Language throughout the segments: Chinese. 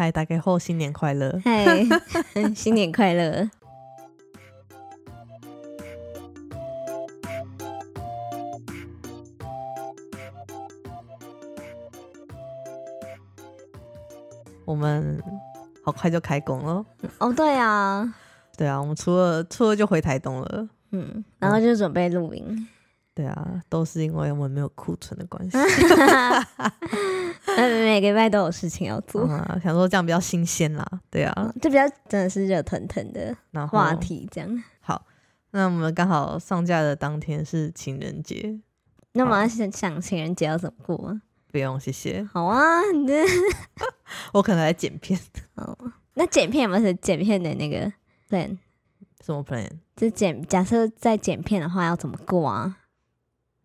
嗨，大家好，新年快乐！嗨，新年快乐！我们好快就开工了。哦，对啊，对啊，我们初二初二就回台东了。嗯，然后就准备录音。对啊，都是因为我们没有库存的关系。每个礼拜都有事情要做，想说这样比较新鲜啦。对啊，就比较真的是热腾腾的话题这样。好，那我们刚好上架的当天是情人节，那我要想想情人节要怎么过？不用，谢谢。好啊，我可能来剪片。哦，那剪片有没有剪片的那个 plan？什么 plan？就剪，假设在剪片的话要怎么过啊？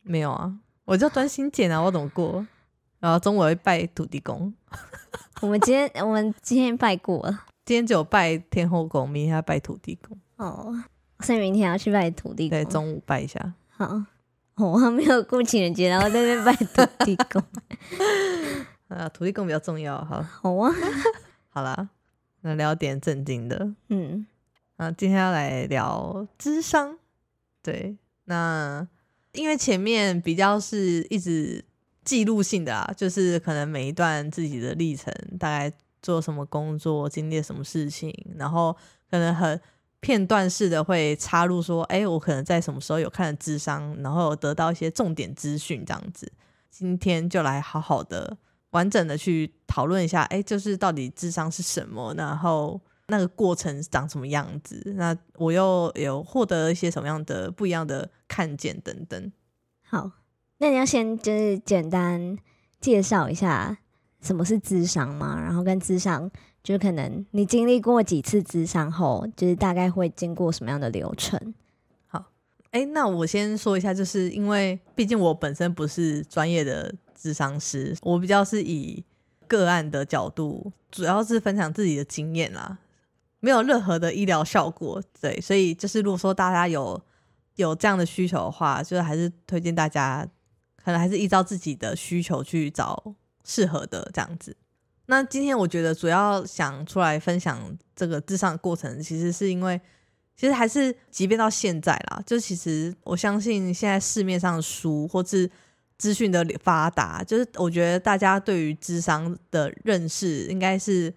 没有啊，我就专心剪啊，我怎么过？然后中午会拜土地公。我们今天我们今天拜过了，今天只有拜天后宫，明天要拜土地公。哦，所以明天要去拜土地公。对，中午拜一下。好，我还没有过情人节，然后在那边拜土地公。啊，土地公比较重要。好，好啊。好啦，那聊点正经的。嗯，啊，今天要来聊智商。对，那。因为前面比较是一直记录性的啊，就是可能每一段自己的历程，大概做什么工作，经历什么事情，然后可能很片段式的会插入说，哎，我可能在什么时候有看了智商，然后得到一些重点资讯这样子。今天就来好好的完整的去讨论一下，哎，就是到底智商是什么，然后。那个过程长什么样子？那我又有获得一些什么样的不一样的看见等等。好，那你要先就是简单介绍一下什么是智商吗？然后跟智商，就是可能你经历过几次智商后，就是大概会经过什么样的流程？好，哎，那我先说一下，就是因为毕竟我本身不是专业的智商师，我比较是以个案的角度，主要是分享自己的经验啦。没有任何的医疗效果，对，所以就是如果说大家有有这样的需求的话，就是还是推荐大家，可能还是依照自己的需求去找适合的这样子。那今天我觉得主要想出来分享这个智商的过程，其实是因为，其实还是即便到现在啦，就其实我相信现在市面上的书或是资讯的发达，就是我觉得大家对于智商的认识应该是。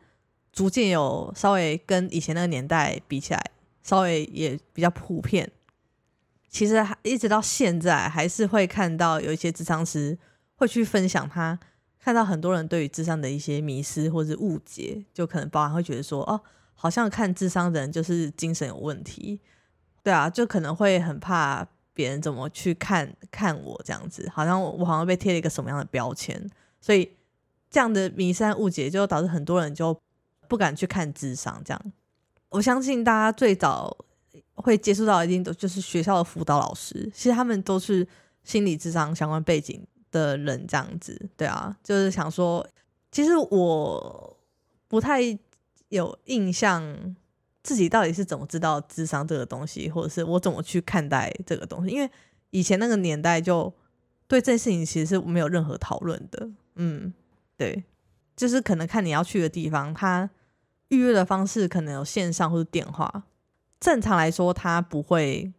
逐渐有稍微跟以前那个年代比起来，稍微也比较普遍。其实一直到现在，还是会看到有一些智商师会去分享他看到很多人对于智商的一些迷失或者误解，就可能包含会觉得说，哦，好像看智商的人就是精神有问题，对啊，就可能会很怕别人怎么去看看我这样子，好像我好像被贴了一个什么样的标签，所以这样的迷失误解就导致很多人就。不敢去看智商，这样我相信大家最早会接触到一定都就是学校的辅导老师，其实他们都是心理智商相关背景的人，这样子，对啊，就是想说，其实我不太有印象自己到底是怎么知道智商这个东西，或者是我怎么去看待这个东西，因为以前那个年代就对这件事情其实是没有任何讨论的，嗯，对。就是可能看你要去的地方，他预约的方式可能有线上或者电话。正常来说，他不会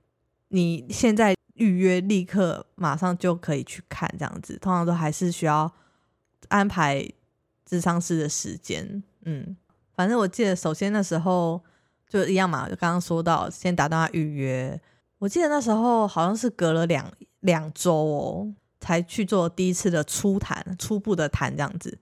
你现在预约立刻马上就可以去看这样子，通常都还是需要安排智商师的时间。嗯，反正我记得，首先那时候就一样嘛，就刚刚说到先打电话预约。我记得那时候好像是隔了两两周哦，才去做第一次的初谈，初步的谈这样子。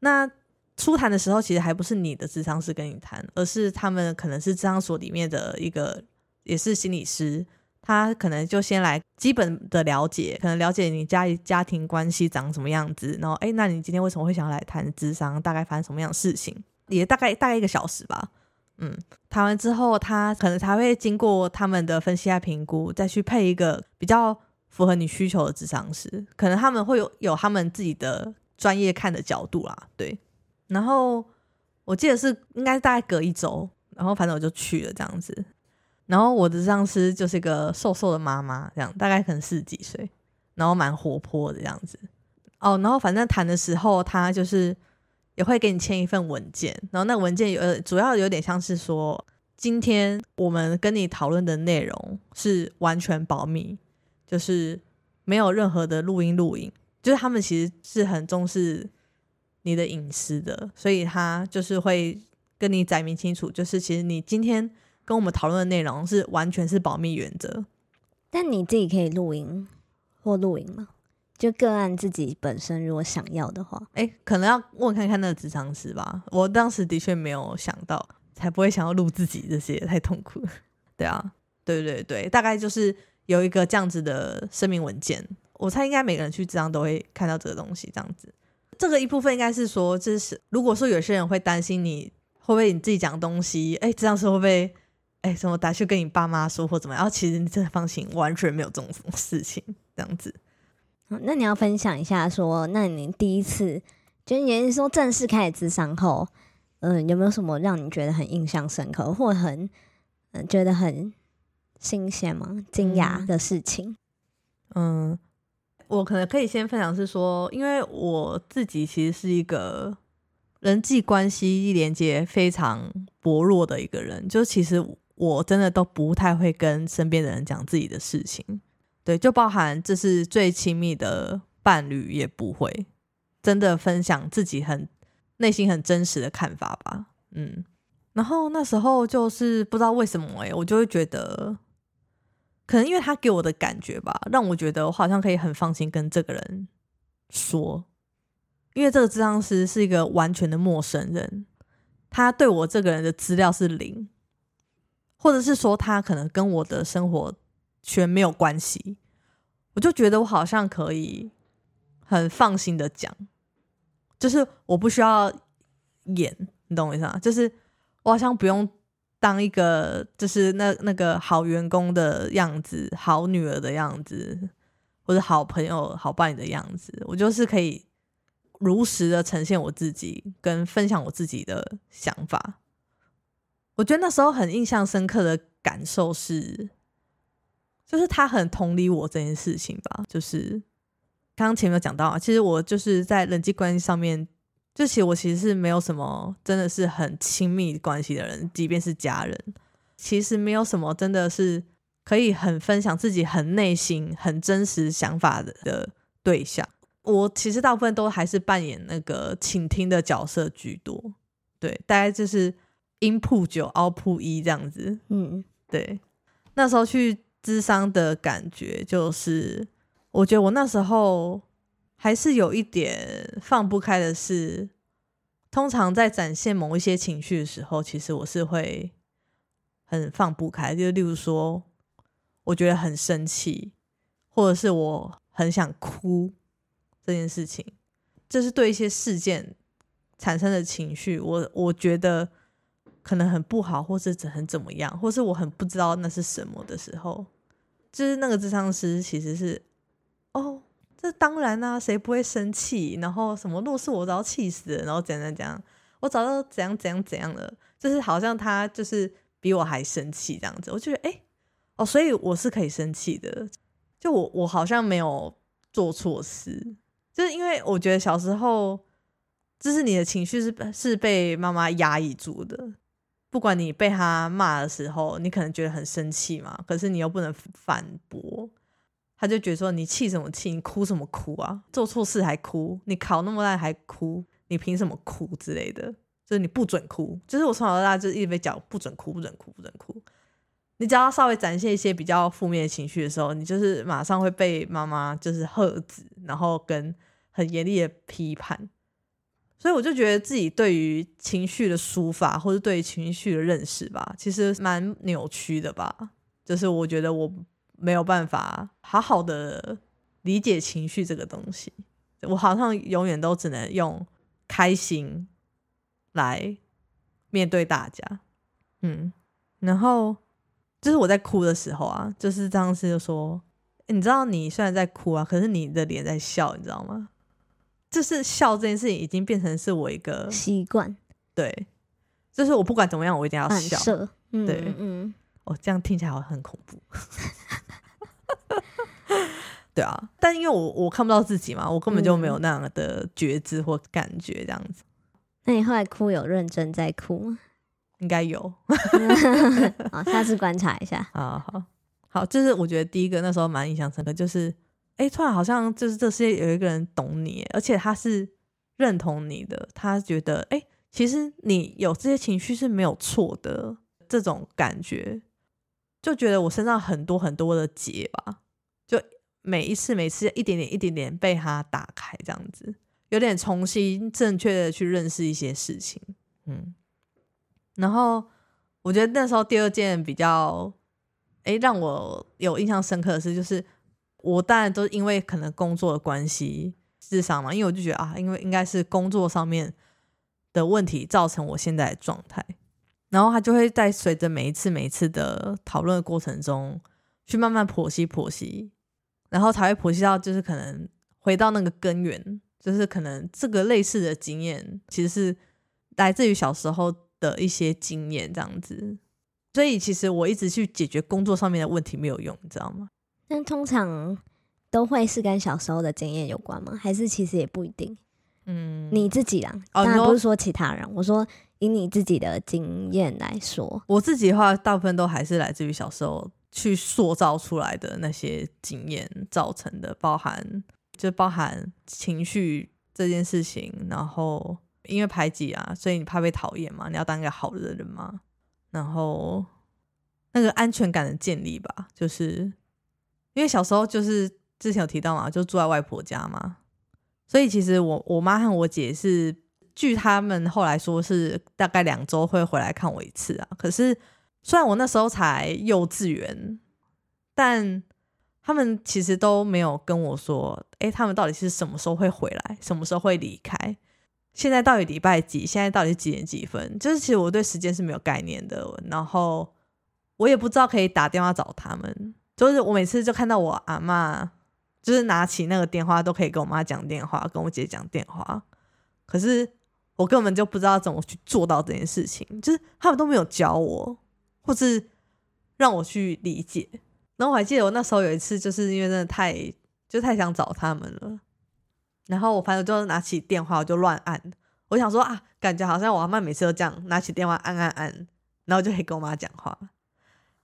那初谈的时候，其实还不是你的智商师跟你谈，而是他们可能是智商所里面的一个，也是心理师，他可能就先来基本的了解，可能了解你家家庭关系长什么样子，然后哎，那你今天为什么会想要来谈智商？大概发生什么样的事情？也大概大概一个小时吧。嗯，谈完之后，他可能才会经过他们的分析和评估，再去配一个比较符合你需求的智商师，可能他们会有有他们自己的。专业看的角度啦，对。然后我记得是应该大概隔一周，然后反正我就去了这样子。然后我的上司就是一个瘦瘦的妈妈，这样大概可能四十几岁，然后蛮活泼的这样子。哦，然后反正谈的时候，他就是也会给你签一份文件，然后那文件有主要有点像是说，今天我们跟你讨论的内容是完全保密，就是没有任何的录音录影，就是他们其实是很重视你的隐私的，所以他就是会跟你载明清楚，就是其实你今天跟我们讨论的内容是完全是保密原则。但你自己可以录音或录影吗？就个案自己本身如果想要的话，哎，可能要问看看那个职场师吧。我当时的确没有想到，才不会想要录自己这些，太痛苦。对啊，对对对，大概就是有一个这样子的声明文件。我猜应该每个人去这样都会看到这个东西，这样子。这个一部分应该是说，就是如果说有些人会担心你会不会你自己讲东西，哎，这样是会不会哎什么打去跟你爸妈说或怎么样？然后其实你真的放心，完全没有这种事情，这样子。那你要分享一下，说那你第一次，就也是说正式开始智商后，嗯，有没有什么让你觉得很印象深刻，或很嗯觉得很新鲜吗？惊讶的事情？嗯，我可能可以先分享是说，因为我自己其实是一个人际关系连接非常薄弱的一个人，就其实我真的都不太会跟身边的人讲自己的事情。对，就包含这是最亲密的伴侣也不会真的分享自己很内心很真实的看法吧，嗯，然后那时候就是不知道为什么哎，我就会觉得，可能因为他给我的感觉吧，让我觉得我好像可以很放心跟这个人说，因为这个智商师是一个完全的陌生人，他对我这个人的资料是零，或者是说他可能跟我的生活。全没有关系，我就觉得我好像可以很放心的讲，就是我不需要演，你懂我意思吗？就是我好像不用当一个就是那那个好员工的样子、好女儿的样子，或者好朋友、好伴侣的样子，我就是可以如实的呈现我自己，跟分享我自己的想法。我觉得那时候很印象深刻的感受是。就是他很同理我这件事情吧，就是刚刚前面有讲到啊，其实我就是在人际关系上面，就其实我其实是没有什么真的是很亲密关系的人，即便是家人，其实没有什么真的是可以很分享自己很内心、很真实想法的的对象。我其实大部分都还是扮演那个倾听的角色居多，对，大概就是音铺九，凹铺一这样子。嗯，对，那时候去。智商的感觉就是，我觉得我那时候还是有一点放不开的是，通常在展现某一些情绪的时候，其实我是会很放不开。就例如说，我觉得很生气，或者是我很想哭这件事情，这是对一些事件产生的情绪，我我觉得。可能很不好，或是很怎么样，或是我很不知道那是什么的时候，就是那个智商师其实是，这当然啊，谁不会生气？然后什么，若是我早气死了，然后怎样怎样，我早就怎样怎样怎样了，就是好像他就是比我还生气这样子。我觉得，哎，哦，所以我是可以生气的，就我我好像没有做错事，就是因为我觉得小时候，就是你的情绪是是被妈妈压抑住的。不管你被他骂的时候，你可能觉得很生气嘛，可是你又不能反驳，他就觉得说你气什么气，你哭什么哭啊？做错事还哭，你考那么烂还哭，你凭什么哭之类的？就是你不准哭，就是我从小到大就一直被讲不准哭，不准哭，不准哭。你只要稍微展现一些比较负面的情绪的时候，你就是马上会被妈妈就是喝止，然后跟很严厉的批判。所以我就觉得自己对于情绪的抒发，或者对于情绪的认识吧，其实蛮扭曲的吧。就是我觉得我没有办法好好的理解情绪这个东西，我好像永远都只能用开心来面对大家。嗯，然后就是我在哭的时候啊，就是张师就说：“你知道你虽然在哭啊，可是你的脸在笑，你知道吗？”就是笑这件事情已经变成是我一个习惯，对，就是我不管怎么样，我一定要笑。对，嗯，哦，这样听起来好像很恐怖。对啊，但因为我我看不到自己嘛，我根本就没有那样的觉知或感觉，这样子。那你后来哭有认真在哭吗？应该有。好，下次观察一下。好 好好，这是我觉得第一个那时候蛮印象深刻，就是哎，突然好像就是这世界有一个人懂你，而且他是认同你的，他觉得哎，其实你有这些情绪是没有错的，这种感觉，就觉得我身上很多很多的结吧，就每一次每次一点点一点点被他打开，这样子，有点重新正确的去认识一些事情，嗯。然后我觉得那时候第二件比较，哎，让我有印象深刻的事，就是我当然都因为可能工作的关系智商嘛，因为我就觉得啊，因为应该是工作上面的问题造成我现在的状态，然后他就会在随着每一次每一次的讨论的过程中，去慢慢剖析剖析，然后才会剖析到就是可能回到那个根源，就是可能这个类似的经验其实是来自于小时候。的一些经验这样子，所以其实我一直去解决工作上面的问题没有用，你知道吗？但通常都会是跟小时候的经验有关吗？还是其实也不一定？嗯，你自己啊，当然不是说其他人，我说以你自己的经验来说，我自己的话，大部分都还是来自于小时候去塑造出来的那些经验造成的，包含就包含情绪这件事情，然后。因为排挤啊，所以你怕被讨厌嘛？你要当一个好的人嘛？然后那个安全感的建立吧，就是因为小时候就是之前有提到嘛，就住在外婆家嘛，所以其实我我妈和我姐是，据他们后来说是大概两周会回来看我一次啊。可是虽然我那时候才幼稚园，但他们其实都没有跟我说，哎，他们到底是什么时候会回来，什么时候会离开。现在到底礼拜几？现在到底几点几分？就是其实我对时间是没有概念的，然后我也不知道可以打电话找他们。就是我每次就看到我阿妈，就是拿起那个电话都可以跟我妈讲电话，跟我姐讲电话。可是我根本就不知道怎么去做到这件事情，就是他们都没有教我，或是让我去理解。然后我还记得我那时候有一次，就是因为真的太就太想找他们了。然后我反正就拿起电话，我就乱按。我想说啊，感觉好像我阿妈每次都这样，拿起电话按按按，然后就可以跟我妈讲话。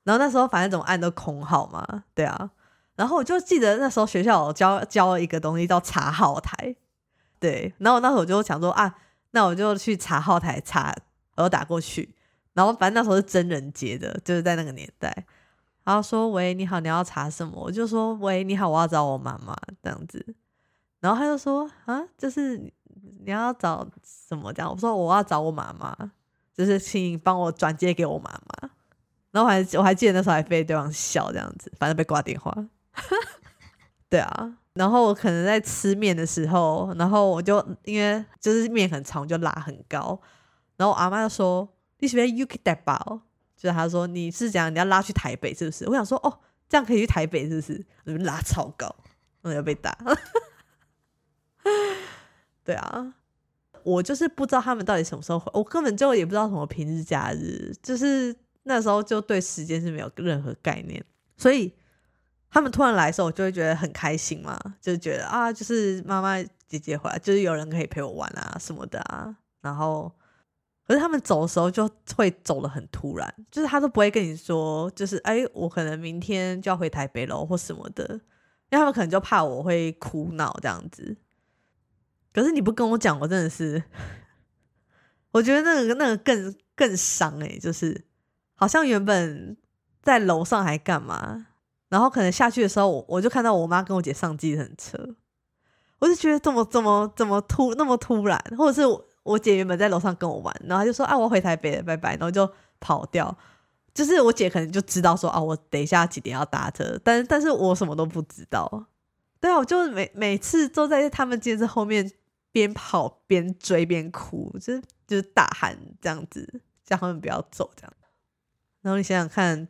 然后那时候反正怎么按都空号嘛，对啊。然后我就记得那时候学校教教了一个东西叫查号台，对。然后那时候我就想说啊，那我就去查号台查，我就打过去。然后反正那时候是真人接的，就是在那个年代。然后说喂，你好，你要查什么？我就说喂，你好，我要找我妈妈这样子。然后他就说啊，就是你要找什么这样？我说我要找我妈妈，就是请帮我转接给我妈妈。然后我还我还记得那时候还被对方笑这样子，反正被挂电话。对啊，然后我可能在吃面的时候，然后我就因为就是面很长，就拉很高。然后我阿妈就说：“你是不是 UK 带包？”就是他说你是讲你要拉去台北是不是？我想说哦，这样可以去台北是不是？我就拉超高，然后要被打。对啊，我就是不知道他们到底什么时候回，我根本就也不知道什么平日假日，就是那时候就对时间是没有任何概念，所以他们突然来的时候，我就会觉得很开心嘛，就觉得啊，就是妈妈姐姐回来，就是有人可以陪我玩啊什么的啊。然后，可是他们走的时候就会走的很突然，就是他都不会跟你说，就是哎，我可能明天就要回台北了或什么的，因为他们可能就怕我会哭闹这样子。可是你不跟我讲，我真的是，我觉得那个那个更更伤哎，就是好像原本在楼上还干嘛，然后可能下去的时候，我我就看到我妈跟我姐上计程车，我就觉得怎么怎么怎么突那么突然，或者是我姐原本在楼上跟我玩，然后她就说啊我回台北了，拜拜，然后就跑掉，就是我姐可能就知道说啊我等一下几点要搭车，但但是我什么都不知道。对啊，我就每每次都在他们接着后面边跑边追边哭，就是就是大喊这样子，叫他们不要走这样。然后你想想看，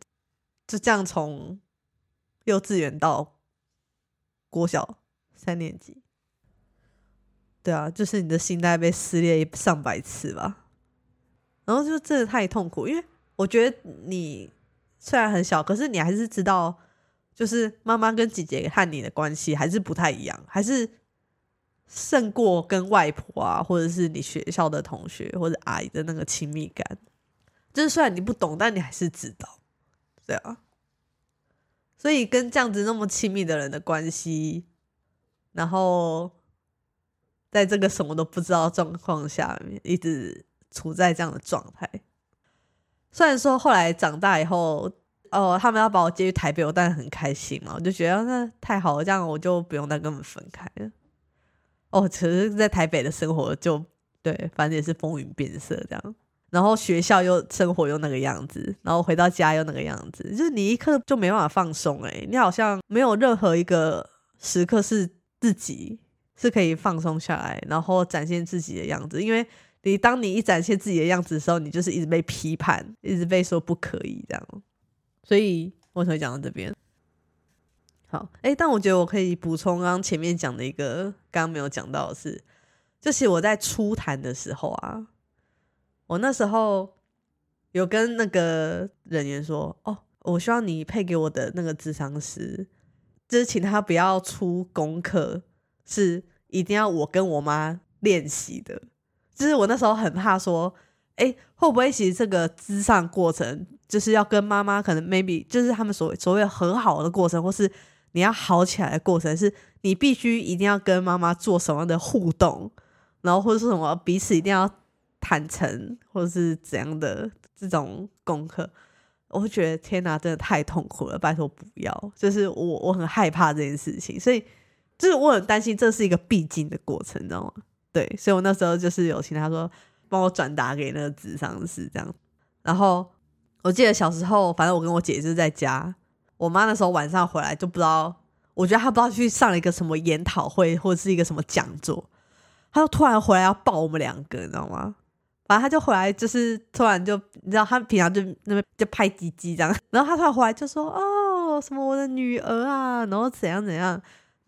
就这样从幼稚园到国小三年级，对啊，就是你的心大概被撕裂上百次吧。然后就真的太痛苦，因为我觉得你虽然很小，可是你还是知道。就是妈妈跟姐姐和你的关系还是不太一样，还是胜过跟外婆啊，或者是你学校的同学或者阿姨的那个亲密感。就是虽然你不懂，但你还是知道，对啊。所以跟这样子那么亲密的人的关系，然后在这个什么都不知道状况下面，一直处在这样的状态。虽然说后来长大以后，哦，他们要把我接去台北，我当然很开心嘛，我就觉得那太好了，这样我就不用再跟他们分开了。哦，其实在台北的生活就对，反正也是风云变色这样。然后学校又生活又那个样子，然后回到家又那个样子，就是你一刻就没办法放松哎，你好像没有任何一个时刻是自己是可以放松下来，然后展现自己的样子。因为你当你一展现自己的样子的时候，你就是一直被批判，一直被说不可以这样。所以我才讲到这边。好，哎，但我觉得我可以补充刚刚前面讲的一个刚刚没有讲到的是，就是我在初谈的时候啊。我那时候有跟那个人员说：“哦，我希望你配给我的那个智商师，就是请他不要出功课，是一定要我跟我妈练习的。就是我那时候很怕说，哎，会不会其实这个智商过程就是要跟妈妈可能 maybe 就是他们所所谓很好的过程，或是你要好起来的过程，是你必须一定要跟妈妈做什么样的互动，然后或者说什么彼此一定要。”坦诚或者是怎样的这种功课，我会觉得天哪，真的太痛苦了！拜托不要，就是我我很害怕这件事情，所以就是我很担心这是一个必经的过程，你知道吗？对，所以我那时候就是有请他说帮我转达给那个智商师这样。然后我记得小时候，反正我跟我姐就是在家，我妈那时候晚上回来就不知道，我觉得她不知道去上了一个什么研讨会或者是一个什么讲座，她就突然回来要抱我们两个，你知道吗？反正他就回来，就是突然就你知道，他平常就那边就拍鸡鸡这样，然后他突然回来就说：“哦，什么我的女儿啊，然后怎样怎样，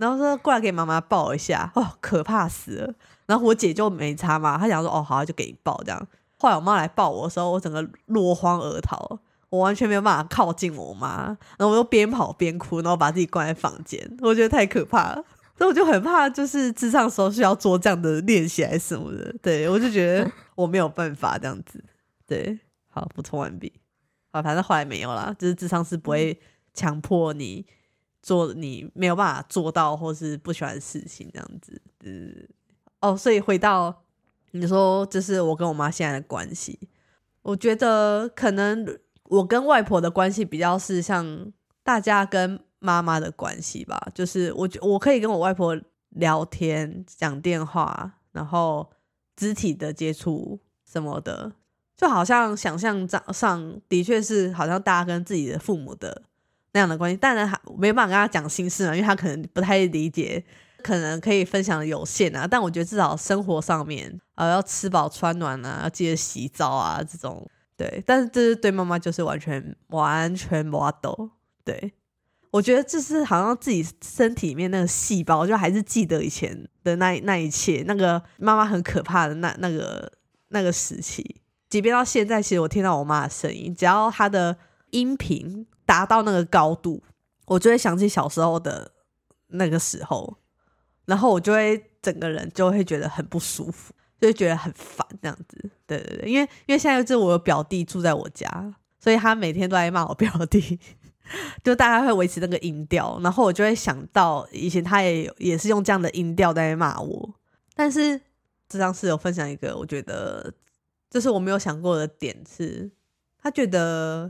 然后说过来给妈妈抱一下，哦，可怕死了。”然后我姐就没差嘛，她想说：“哦，好，就给你抱这样。”后来我妈来抱我的时候，我整个落荒而逃，我完全没有办法靠近我妈，然后我又边跑边哭，然后把自己关在房间，我觉得太可怕了。所以我就很怕，就是智商时候需要做这样的练习还是什么的。对我就觉得我没有办法这样子。对，好，补充完毕。好，反正后来没有啦，就是智商是不会强迫你做你没有办法做到或是不喜欢的事情这样子。嗯，哦，所以回到你说，就是我跟我妈现在的关系，我觉得可能我跟外婆的关系比较是像大家跟。妈妈的关系吧，就是我我可以跟我外婆聊天、讲电话，然后肢体的接触什么的，就好像想象上的确是好像大家跟自己的父母的那样的关系。当然，还没办法跟他讲心事嘛，因为他可能不太理解，可能可以分享的有限啊。但我觉得至少生活上面，呃，要吃饱穿暖啊，要记得洗澡啊，这种对。但是这是对妈妈就是完全完全不懂，对。我觉得这是好像自己身体里面那个细胞，就还是记得以前的那那一切，那个妈妈很可怕的那那个那个时期。即便到现在，其实我听到我妈的声音，只要她的音频达到那个高度，我就会想起小时候的那个时候，然后我就会整个人就会觉得很不舒服，就会觉得很烦这样子。对对对，因为因为现在是我表弟住在我家，所以他每天都在骂我表弟。就大概会维持那个音调，然后我就会想到以前他也也是用这样的音调在骂我。但是这张是有分享一个，我觉得就是我没有想过的点是，他觉得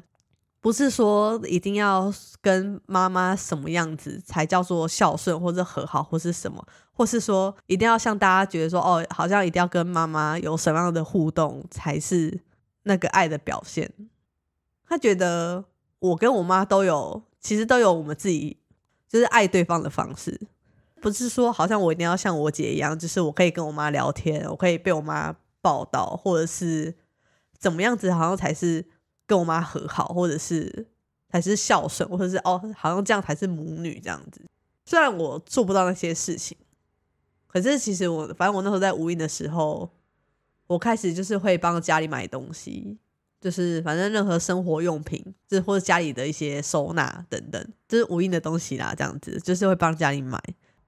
不是说一定要跟妈妈什么样子才叫做孝顺或者和好或是什么，或是说一定要像大家觉得说哦，好像一定要跟妈妈有什么样的互动才是那个爱的表现。他觉得。我跟我妈都有，其实都有我们自己就是爱对方的方式，不是说好像我一定要像我姐一样，就是我可以跟我妈聊天，我可以被我妈抱到，或者是怎么样子，好像才是跟我妈和好，或者是才是孝顺，或者是哦，好像这样才是母女这样子。虽然我做不到那些事情，可是其实我反正我那时候在无印的时候，我开始就是会帮家里买东西。就是反正任何生活用品，就是或者家里的一些收纳等等，就是无印的东西啦，这样子就是会帮家里买。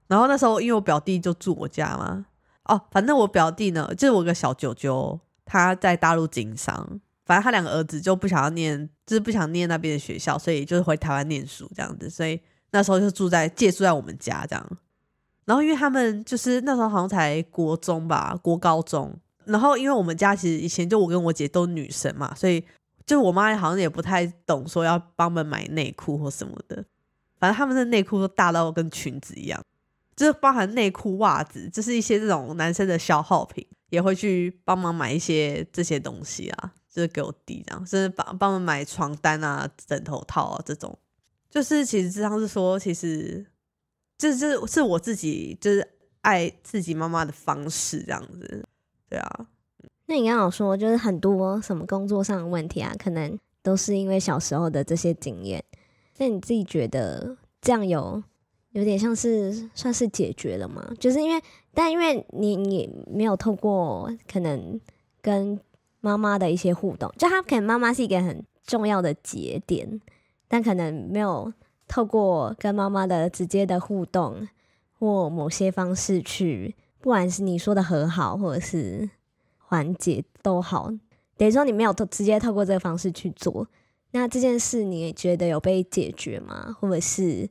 然后那时候因为我表弟就住我家嘛，哦，反正我表弟呢，就是我个小舅舅，他在大陆经商，反正他两个儿子就不想要念，就是不想念那边的学校，所以就是回台湾念书这样子，所以那时候就住在借住在我们家这样。然后因为他们就是那时候好像才国中吧，国高中。然后因为我们家其实以前就我跟我姐都女生嘛，所以就我妈好像也不太懂说要帮我们买内裤或什么的。反正他们的内裤都大到跟裙子一样，就是包含内裤、袜子，就是一些这种男生的消耗品，也会去帮忙买一些这些东西啊，就是给我弟这样，甚至帮帮忙买床单啊、枕头套啊这种。就是其实这样是说，其实这这是我自己就是爱自己妈妈的方式这样子。对啊，那你刚刚有说，就是很多什么工作上的问题啊，可能都是因为小时候的这些经验。那你自己觉得这样有有点像是算是解决了吗？就是因为，但因为你你没有透过可能跟妈妈的一些互动，就他可能妈妈是一个很重要的节点，但可能没有透过跟妈妈的直接的互动或某些方式去，不管是你说的和好或者是缓解都好，等于说你没有直接透过这个方式去做。那这件事你觉得有被解决吗？或者是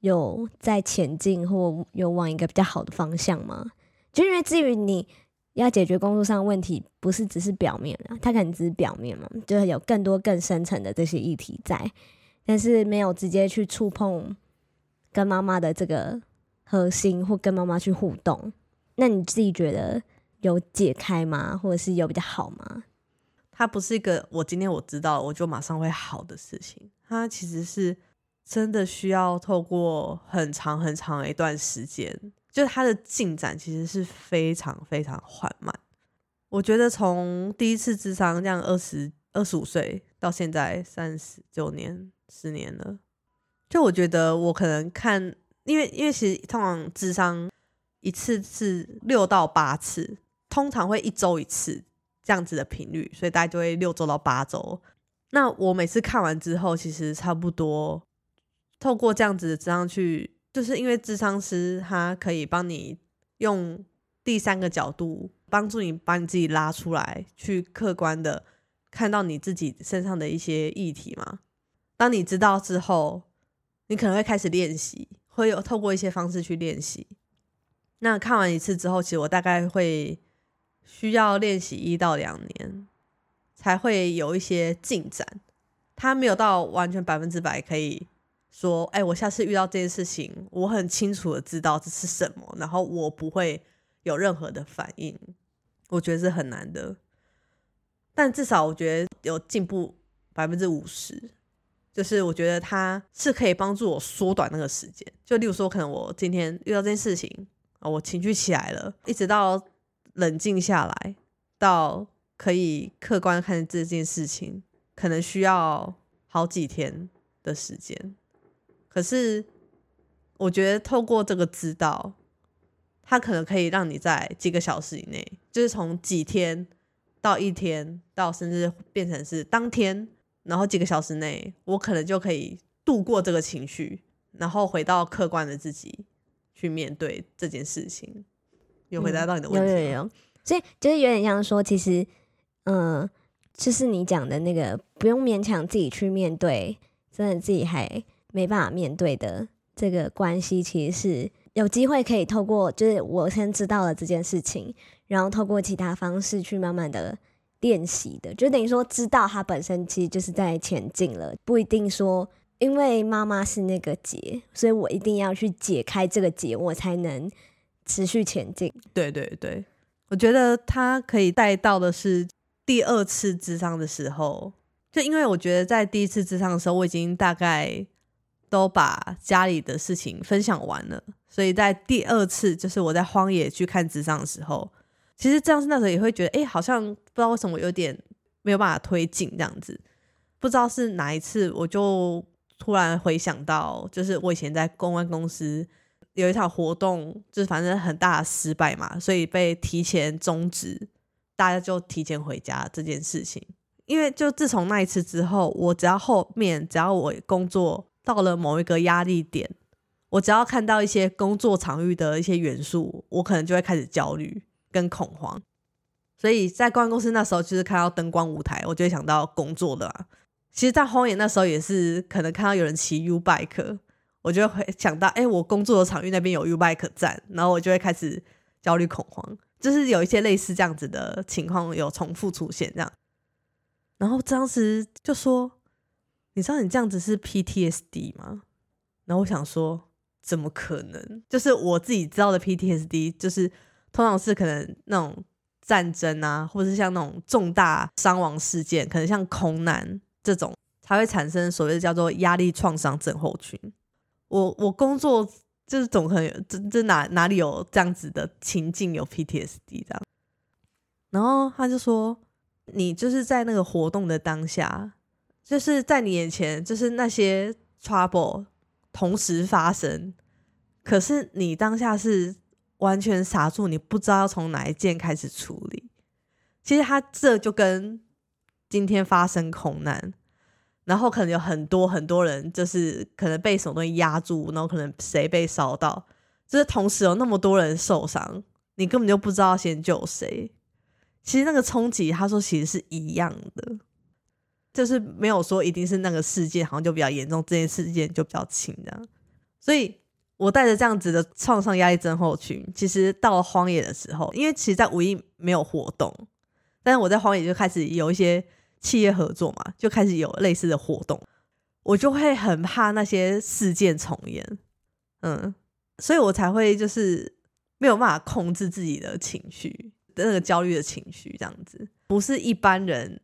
有在前进，或有往一个比较好的方向吗？就因为至于你要解决工作上问题，不是只是表面啊，它可能只是表面嘛，就是有更多更深层的这些议题在，但是没有直接去触碰跟妈妈的这个核心，或跟妈妈去互动。那你自己觉得有解开吗？或者是有比较好吗？它不是一个我今天我知道我就马上会好的事情，它其实是真的需要透过很长很长的一段时间，就是它的进展其实是非常非常缓慢。我觉得从第一次智商这样二十二十五岁到现在三十九年十年了，就我觉得我可能看，因为因为其实通常智商一次是六到八次，通常会一周一次。这样子的频率，所以大概就会六周到八周。那我每次看完之后，其实差不多透过这样子的智商去，就是因为智商师他可以帮你用第三个角度帮助你把你自己拉出来，去客观的看到你自己身上的一些议题嘛。当你知道之后，你可能会开始练习，会有透过一些方式去练习。那看完一次之后，其实我大概会。需要练习一到两年，才会有一些进展。他没有到完全百分之百可以说，哎，我下次遇到这件事情，我很清楚的知道这是什么，然后我不会有任何的反应。我觉得是很难的，但至少我觉得有进步百分之五十。就是我觉得它是可以帮助我缩短那个时间。就例如说，可能我今天遇到这件事情啊，我情绪起来了，一直到。冷静下来，到可以客观看这件事情，可能需要好几天的时间。可是，我觉得透过这个知道，它可能可以让你在几个小时以内，就是从几天到一天，到甚至变成是当天，然后几个小时内，我可能就可以度过这个情绪，然后回到客观的自己去面对这件事情。有回答到你的问题，有有有，所以就是有点像说，其实，嗯，就是你讲的那个，不用勉强自己去面对，真的自己还没办法面对的这个关系，其实是有机会可以透过，就是我先知道了这件事情，然后透过其他方式去慢慢的练习的，就等于说知道它本身其实就是在前进了，不一定说因为妈妈是那个结，所以我一定要去解开这个结，我才能。持续前进，对对对，我觉得他可以带到的是第二次智商的时候，就因为我觉得在第一次智商的时候，我已经大概都把家里的事情分享完了，所以在第二次就是我在荒野去看智商的时候，其实这样是那时候也会觉得，哎，好像不知道为什么有点没有办法推进这样子，不知道是哪一次，我就突然回想到，就是我以前在公关公司。有一场活动，就是反正很大的失败嘛，所以被提前终止，大家就提前回家这件事情。因为就自从那一次之后，我只要后面只要我工作到了某一个压力点，我只要看到一些工作场域的一些元素，我可能就会开始焦虑跟恐慌。所以在公关公司那时候，就是看到灯光舞台，我就会想到工作的。其实，在荒野那时候也是可能看到有人骑 U bike，我就会想到，哎，我工作的场域那边有 U bike 站，然后我就会开始焦虑恐慌，就是有一些类似这样子的情况有重复出现这样。然后当时就说，你知道你这样子是 PTSD 吗？然后我想说，怎么可能？就是我自己知道的 PTSD，就是通常是可能那种。战争啊，或者是像那种重大伤亡事件，可能像空难这种，才会产生所谓的叫做压力创伤症候群。我我工作就是总可能这这哪哪里有这样子的情境有 PTSD 这样。然后他就说，你就是在那个活动的当下，就是在你眼前，就是那些 trouble 同时发生，可是你当下是。完全傻住，你不知道要从哪一件开始处理。其实他这就跟今天发生空难，然后可能有很多很多人，就是可能被什么东西压住，然后可能谁被烧到，就是同时有那么多人受伤，你根本就不知道先救谁。其实那个冲击，他说其实是一样的，就是没有说一定是那个事件好像就比较严重，这件事件就比较轻这样，所以。我带着这样子的创伤压力症候群，其实到了荒野的时候，因为其实，在五一没有活动，但是我在荒野就开始有一些企业合作嘛，就开始有类似的活动，我就会很怕那些事件重演，嗯，所以我才会就是没有办法控制自己的情绪，那个焦虑的情绪，这样子不是一般人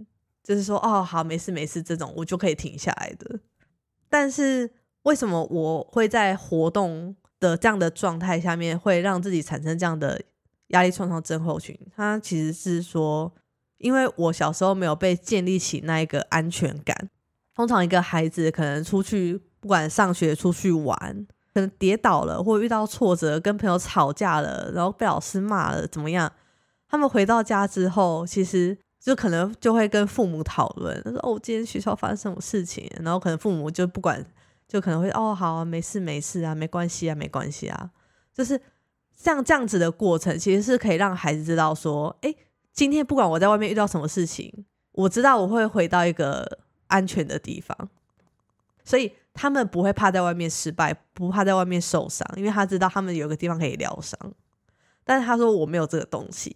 就是说哦好没事没事这种我就可以停下来的，但是。为什么我会在活动的这样的状态下面会让自己产生这样的压力创伤症候群？它其实是说，因为我小时候没有被建立起那一个安全感。通常一个孩子可能出去，不管上学、出去玩，可能跌倒了，或遇到挫折，跟朋友吵架了，然后被老师骂了，怎么样？他们回到家之后，其实就可能就会跟父母讨论，他说：“哦，今天学校发生什么事情？”然后可能父母就不管。就可能会哦，好啊，没事没事啊，没关系啊，没关系啊，就是像这样子的过程，其实是可以让孩子知道说，哎，今天不管我在外面遇到什么事情，我知道我会回到一个安全的地方，所以他们不会怕在外面失败，不怕在外面受伤，因为他知道他们有个地方可以疗伤。但是他说我没有这个东西。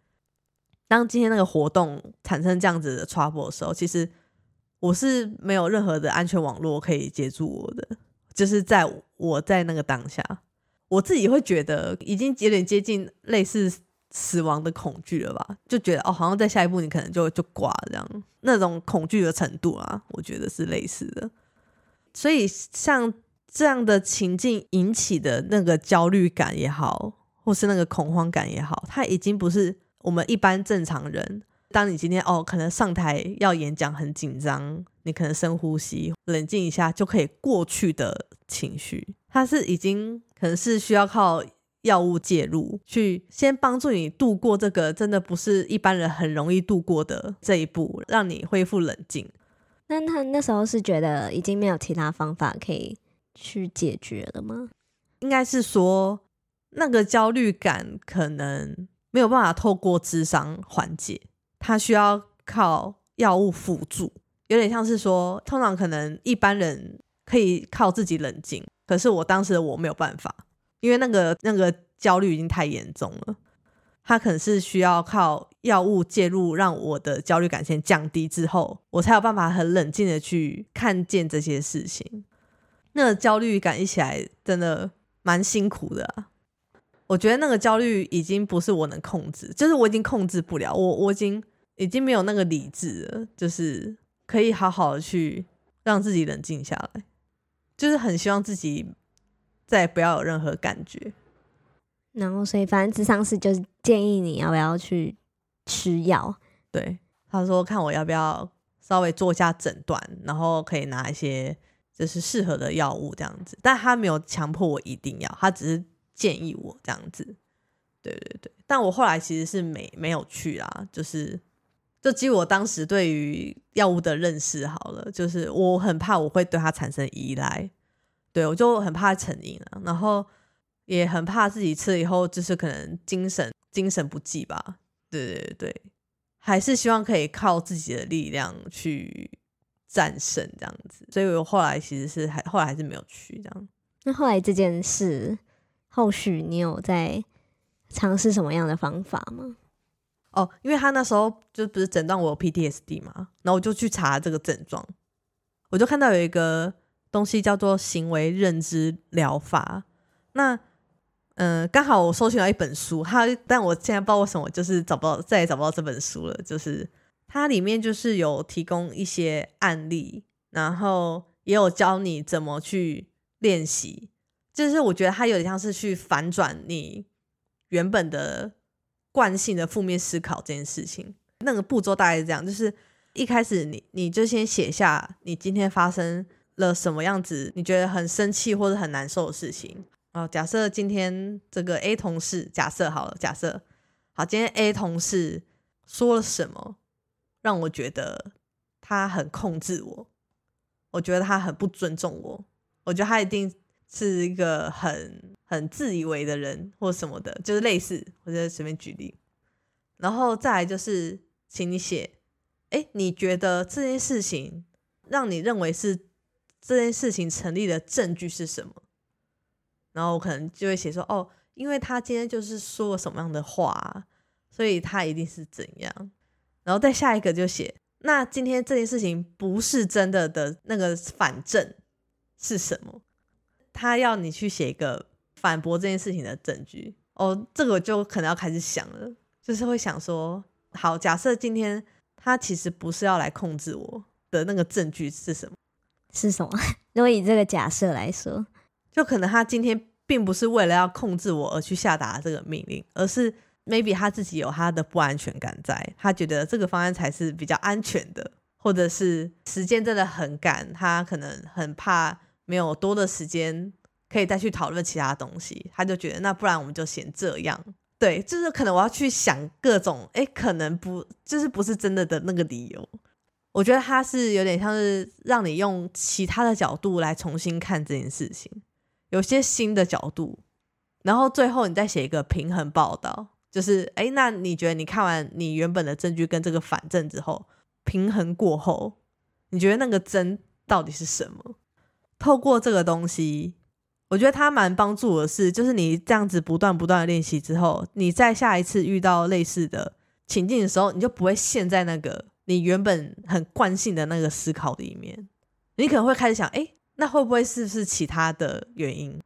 当今天那个活动产生这样子的 trouble 的时候，其实。我是没有任何的安全网络可以接住我的，就是在我在那个当下，我自己会觉得已经有点接近类似死亡的恐惧了吧？就觉得哦，好像在下一步你可能就就挂这样，那种恐惧的程度啊，我觉得是类似的。所以像这样的情境引起的那个焦虑感也好，或是那个恐慌感也好，它已经不是我们一般正常人。当你今天哦，可能上台要演讲很紧张，你可能深呼吸，冷静一下就可以过去的情绪，它是已经可能是需要靠药物介入，去先帮助你度过这个真的不是一般人很容易度过的这一步，让你恢复冷静。那他那时候是觉得已经没有其他方法可以去解决了吗？应该是说那个焦虑感可能没有办法透过智商缓解。他需要靠药物辅助，有点像是说，通常可能一般人可以靠自己冷静，可是我当时我没有办法，因为那个那个焦虑已经太严重了。他可能是需要靠药物介入，让我的焦虑感先降低之后，我才有办法很冷静的去看见这些事情。那焦虑感一起来，真的蛮辛苦的。我觉得那个焦虑已经不是我能控制，就是我已经控制不了，我我已经。已经没有那个理智了，就是可以好好的去让自己冷静下来，就是很希望自己再不要有任何感觉。然后，所以反正智商是就是建议你要不要去吃药。对，他说看我要不要稍微做一下诊断，然后可以拿一些就是适合的药物这样子，但他没有强迫我一定要，他只是建议我这样子。对对对，但我后来其实是没没有去啦，就是。就基于我当时对于药物的认识好了，就是我很怕我会对它产生依赖，对我就很怕成瘾啊，然后也很怕自己吃了以后就是可能精神精神不济吧。对对对，还是希望可以靠自己的力量去战胜这样子。所以我后来其实是还后来还是没有去这样。那后来这件事后续你有在尝试什么样的方法吗？哦，因为他那时候就不是诊断我有 PTSD 嘛，然后我就去查这个症状，我就看到有一个东西叫做行为认知疗法。那嗯，刚好我搜寻到一本书，它但我现在不知道为什么就是找不到，再也找不到这本书了。就是它里面就是有提供一些案例，然后也有教你怎么去练习。就是我觉得它有点像是去反转你原本的。惯性的负面思考这件事情，那个步骤大概是这样：，就是一开始你你就先写下你今天发生了什么样子，你觉得很生气或者很难受的事情。哦，假设今天这个 A 同事，假设好了，假设好，今天 A 同事说了什么，让我觉得他很控制我，我觉得他很不尊重我，我觉得他一定。是一个很很自以为的人，或什么的，就是类似，我就随便举例。然后再来就是，请你写，哎，你觉得这件事情让你认为是这件事情成立的证据是什么？然后我可能就会写说，哦，因为他今天就是说了什么样的话，所以他一定是怎样。然后再下一个就写，那今天这件事情不是真的的那个反证是什么？他要你去写一个反驳这件事情的证据哦，这个就可能要开始想了，就是会想说，好，假设今天他其实不是要来控制我的那个证据是什么？是什么？如果以这个假设来说，就可能他今天并不是为了要控制我而去下达这个命令，而是 maybe 他自己有他的不安全感，在他觉得这个方案才是比较安全的，或者是时间真的很赶，他可能很怕。没有多的时间可以再去讨论其他东西，他就觉得那不然我们就先这样。对，就是可能我要去想各种，哎，可能不就是不是真的的那个理由。我觉得他是有点像是让你用其他的角度来重新看这件事情，有些新的角度，然后最后你再写一个平衡报道，就是哎，那你觉得你看完你原本的证据跟这个反证之后，平衡过后，你觉得那个真到底是什么？透过这个东西，我觉得它蛮帮助的是，就是你这样子不断不断的练习之后，你在下一次遇到类似的情境的时候，你就不会陷在那个你原本很惯性的那个思考里面。你可能会开始想，哎，那会不会是不是其他的原因？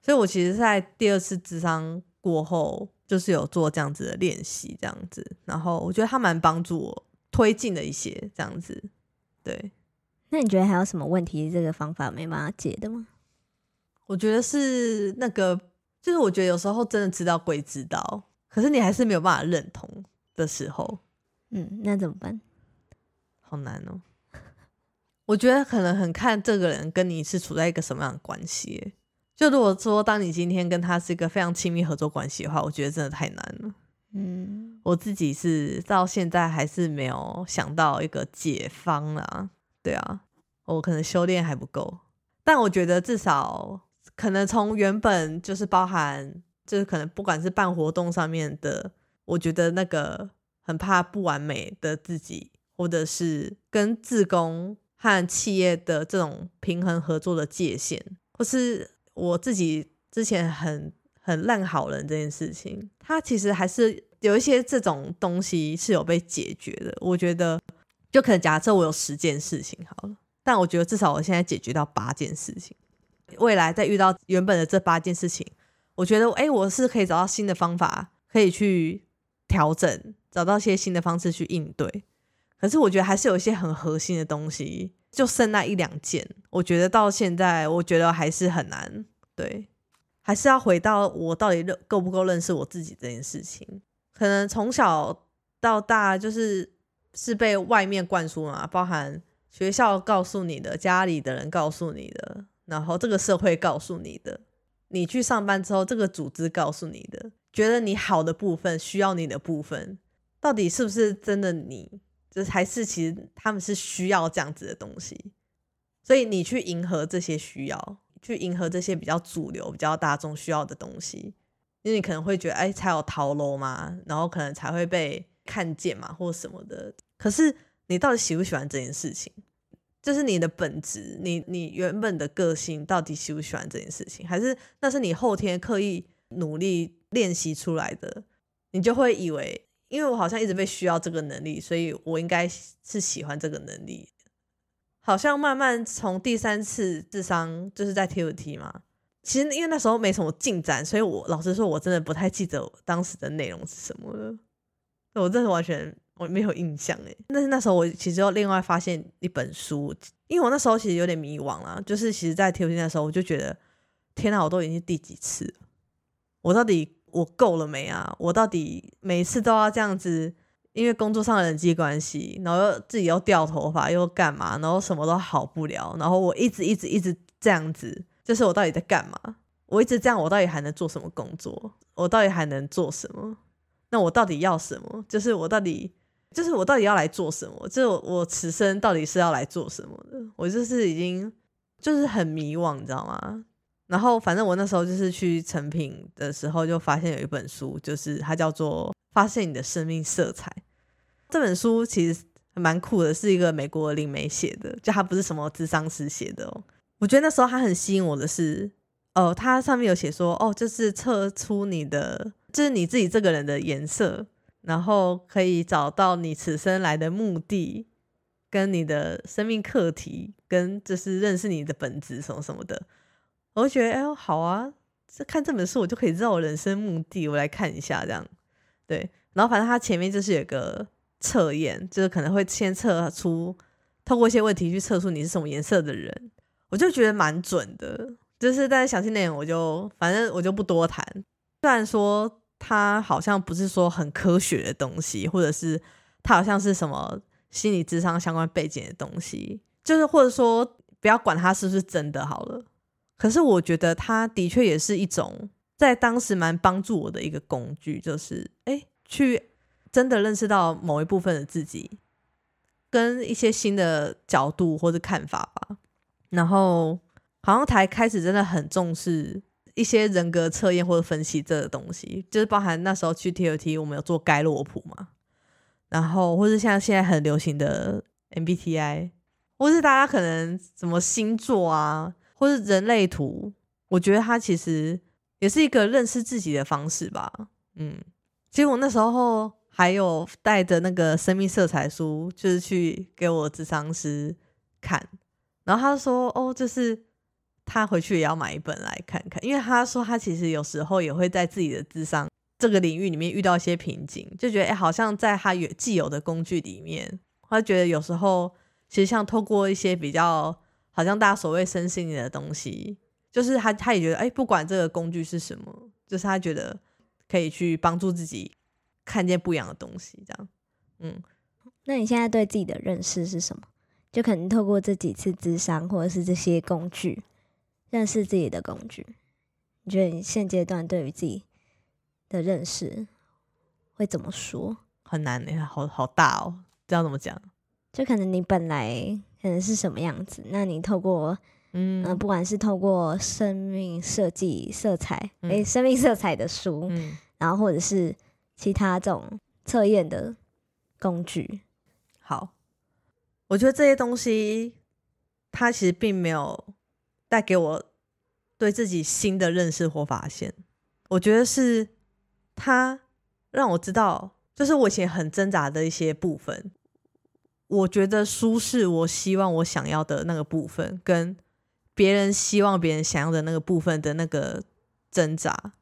所以我其实，在第二次智商过后，就是有做这样子的练习，这样子，然后我觉得它蛮帮助我推进了一些这样子，对。那你觉得还有什么问题？这个方法没办法解的吗？我觉得是那个，就是我觉得有时候真的知道归知道，可是你还是没有办法认同的时候，嗯，那怎么办？好难哦。我觉得可能很看这个人跟你是处在一个什么样的关系。就如果说当你今天跟他是一个非常亲密合作关系的话，我觉得真的太难了。嗯，我自己是到现在还是没有想到一个解方啊。对啊，我可能修炼还不够，但我觉得至少可能从原本就是包含，就是可能不管是办活动上面的，我觉得那个很怕不完美的自己，或者是跟自工和企业的这种平衡合作的界限，或是我自己之前很很烂好人这件事情，它其实还是有一些这种东西是有被解决的，我觉得。就可能假设我有十件事情好了，但我觉得至少我现在解决到八件事情。未来再遇到原本的这八件事情，我觉得哎，我是可以找到新的方法，可以去调整，找到些新的方式去应对。可是我觉得还是有一些很核心的东西，就剩那一两件，我觉得到现在我觉得还是很难。对，还是要回到我到底认够不够认识我自己这件事情。可能从小到大就是。是被外面灌输嘛？包含学校告诉你的，家里的人告诉你的，然后这个社会告诉你的，你去上班之后，这个组织告诉你的，觉得你好的部分需要你的部分，到底是不是真的？你这还是其实他们是需要这样子的东西，所以你去迎合这些需要，去迎合这些比较主流、比较大众需要的东西，因为你可能会觉得，哎，才有逃楼嘛，然后可能才会被看见嘛，或什么的。可是你到底喜不喜欢这件事情？就是你的本质，你你原本的个性到底喜不喜欢这件事情，还是那是你后天刻意努力练习出来的？你就会以为，因为我好像一直被需要这个能力，所以我应该是喜欢这个能力。好像慢慢从第三次智商就是在 TUT 嘛，其实因为那时候没什么进展，所以我老实说，我真的不太记得当时的内容是什么了。我真的完全我没有印象诶。但是那时候我其实又另外发现一本书，因为我那时候其实有点迷惘啦，就是其实，在 T 五 T 的时候，我就觉得天哪，我都已经第几次，我到底我够了没啊？我到底每次都要这样子？因为工作上的人际关系，然后又自己又掉头发，又干嘛，然后什么都好不了，然后我一直一直一直这样子，就是我到底在干嘛？我一直这样，我到底还能做什么工作？我到底还能做什么？那我到底要什么？就是我到底，就是我到底要来做什么？就是我此生到底是要来做什么的？我就是已经就是很迷惘，你知道吗？然后反正我那时候就是去成品的时候，就发现有一本书，就是它叫做。发现你的生命色彩这本书其实蛮酷的，是一个美国灵媒写的，就他不是什么智商师写的哦。我觉得那时候他很吸引我的是，哦，他上面有写说，哦，就是测出你的，就是你自己这个人的颜色，然后可以找到你此生来的目的，跟你的生命课题，跟就是认识你的本质什么什么的。我就觉得，哎呦，好啊，这看这本书我就可以知道我人生目的，我来看一下这样。对，然后反正他前面就是有个测验，就是可能会先测出，透过一些问题去测出你是什么颜色的人，我就觉得蛮准的。就是但是详细内容我就反正我就不多谈。虽然说他好像不是说很科学的东西，或者是他好像是什么心理智商相关背景的东西，就是或者说不要管他是不是真的好了。可是我觉得他的确也是一种。在当时蛮帮助我的一个工具，就是哎，去真的认识到某一部分的自己，跟一些新的角度或者看法吧。然后好像才开始真的很重视一些人格测验或者分析这个东西，就是包含那时候去 T O T，我们有做盖洛普嘛，然后或是像现在很流行的 M B T I，或是大家可能什么星座啊，或是人类图，我觉得它其实。也是一个认识自己的方式吧，嗯，其实我那时候还有带着那个生命色彩书，就是去给我智商师看，然后他说，哦，就是他回去也要买一本来看看，因为他说他其实有时候也会在自己的智商这个领域里面遇到一些瓶颈，就觉得哎，好像在他有既有的工具里面，他觉得有时候其实像透过一些比较好像大家所谓身心灵的东西。就是他，他也觉得，哎，不管这个工具是什么，就是他觉得可以去帮助自己看见不一样的东西，这样。嗯，那你现在对自己的认识是什么？就可能透过这几次智商，或者是这些工具，认识自己的工具。你觉得你现阶段对于自己的认识会怎么说？很难呢，好好大哦，这样怎么讲？就可能你本来可能是什么样子，那你透过。嗯，不管是透过生命设计色彩，诶，生命色彩的书，嗯，然后或者是其他这种测验的工具，好，我觉得这些东西它其实并没有带给我对自己新的认识或发现，我觉得是他让我知道，就是我以前很挣扎的一些部分，我觉得舒适我希望我想要的那个部分，跟。别人希望别人想要的那个部分的那个挣扎，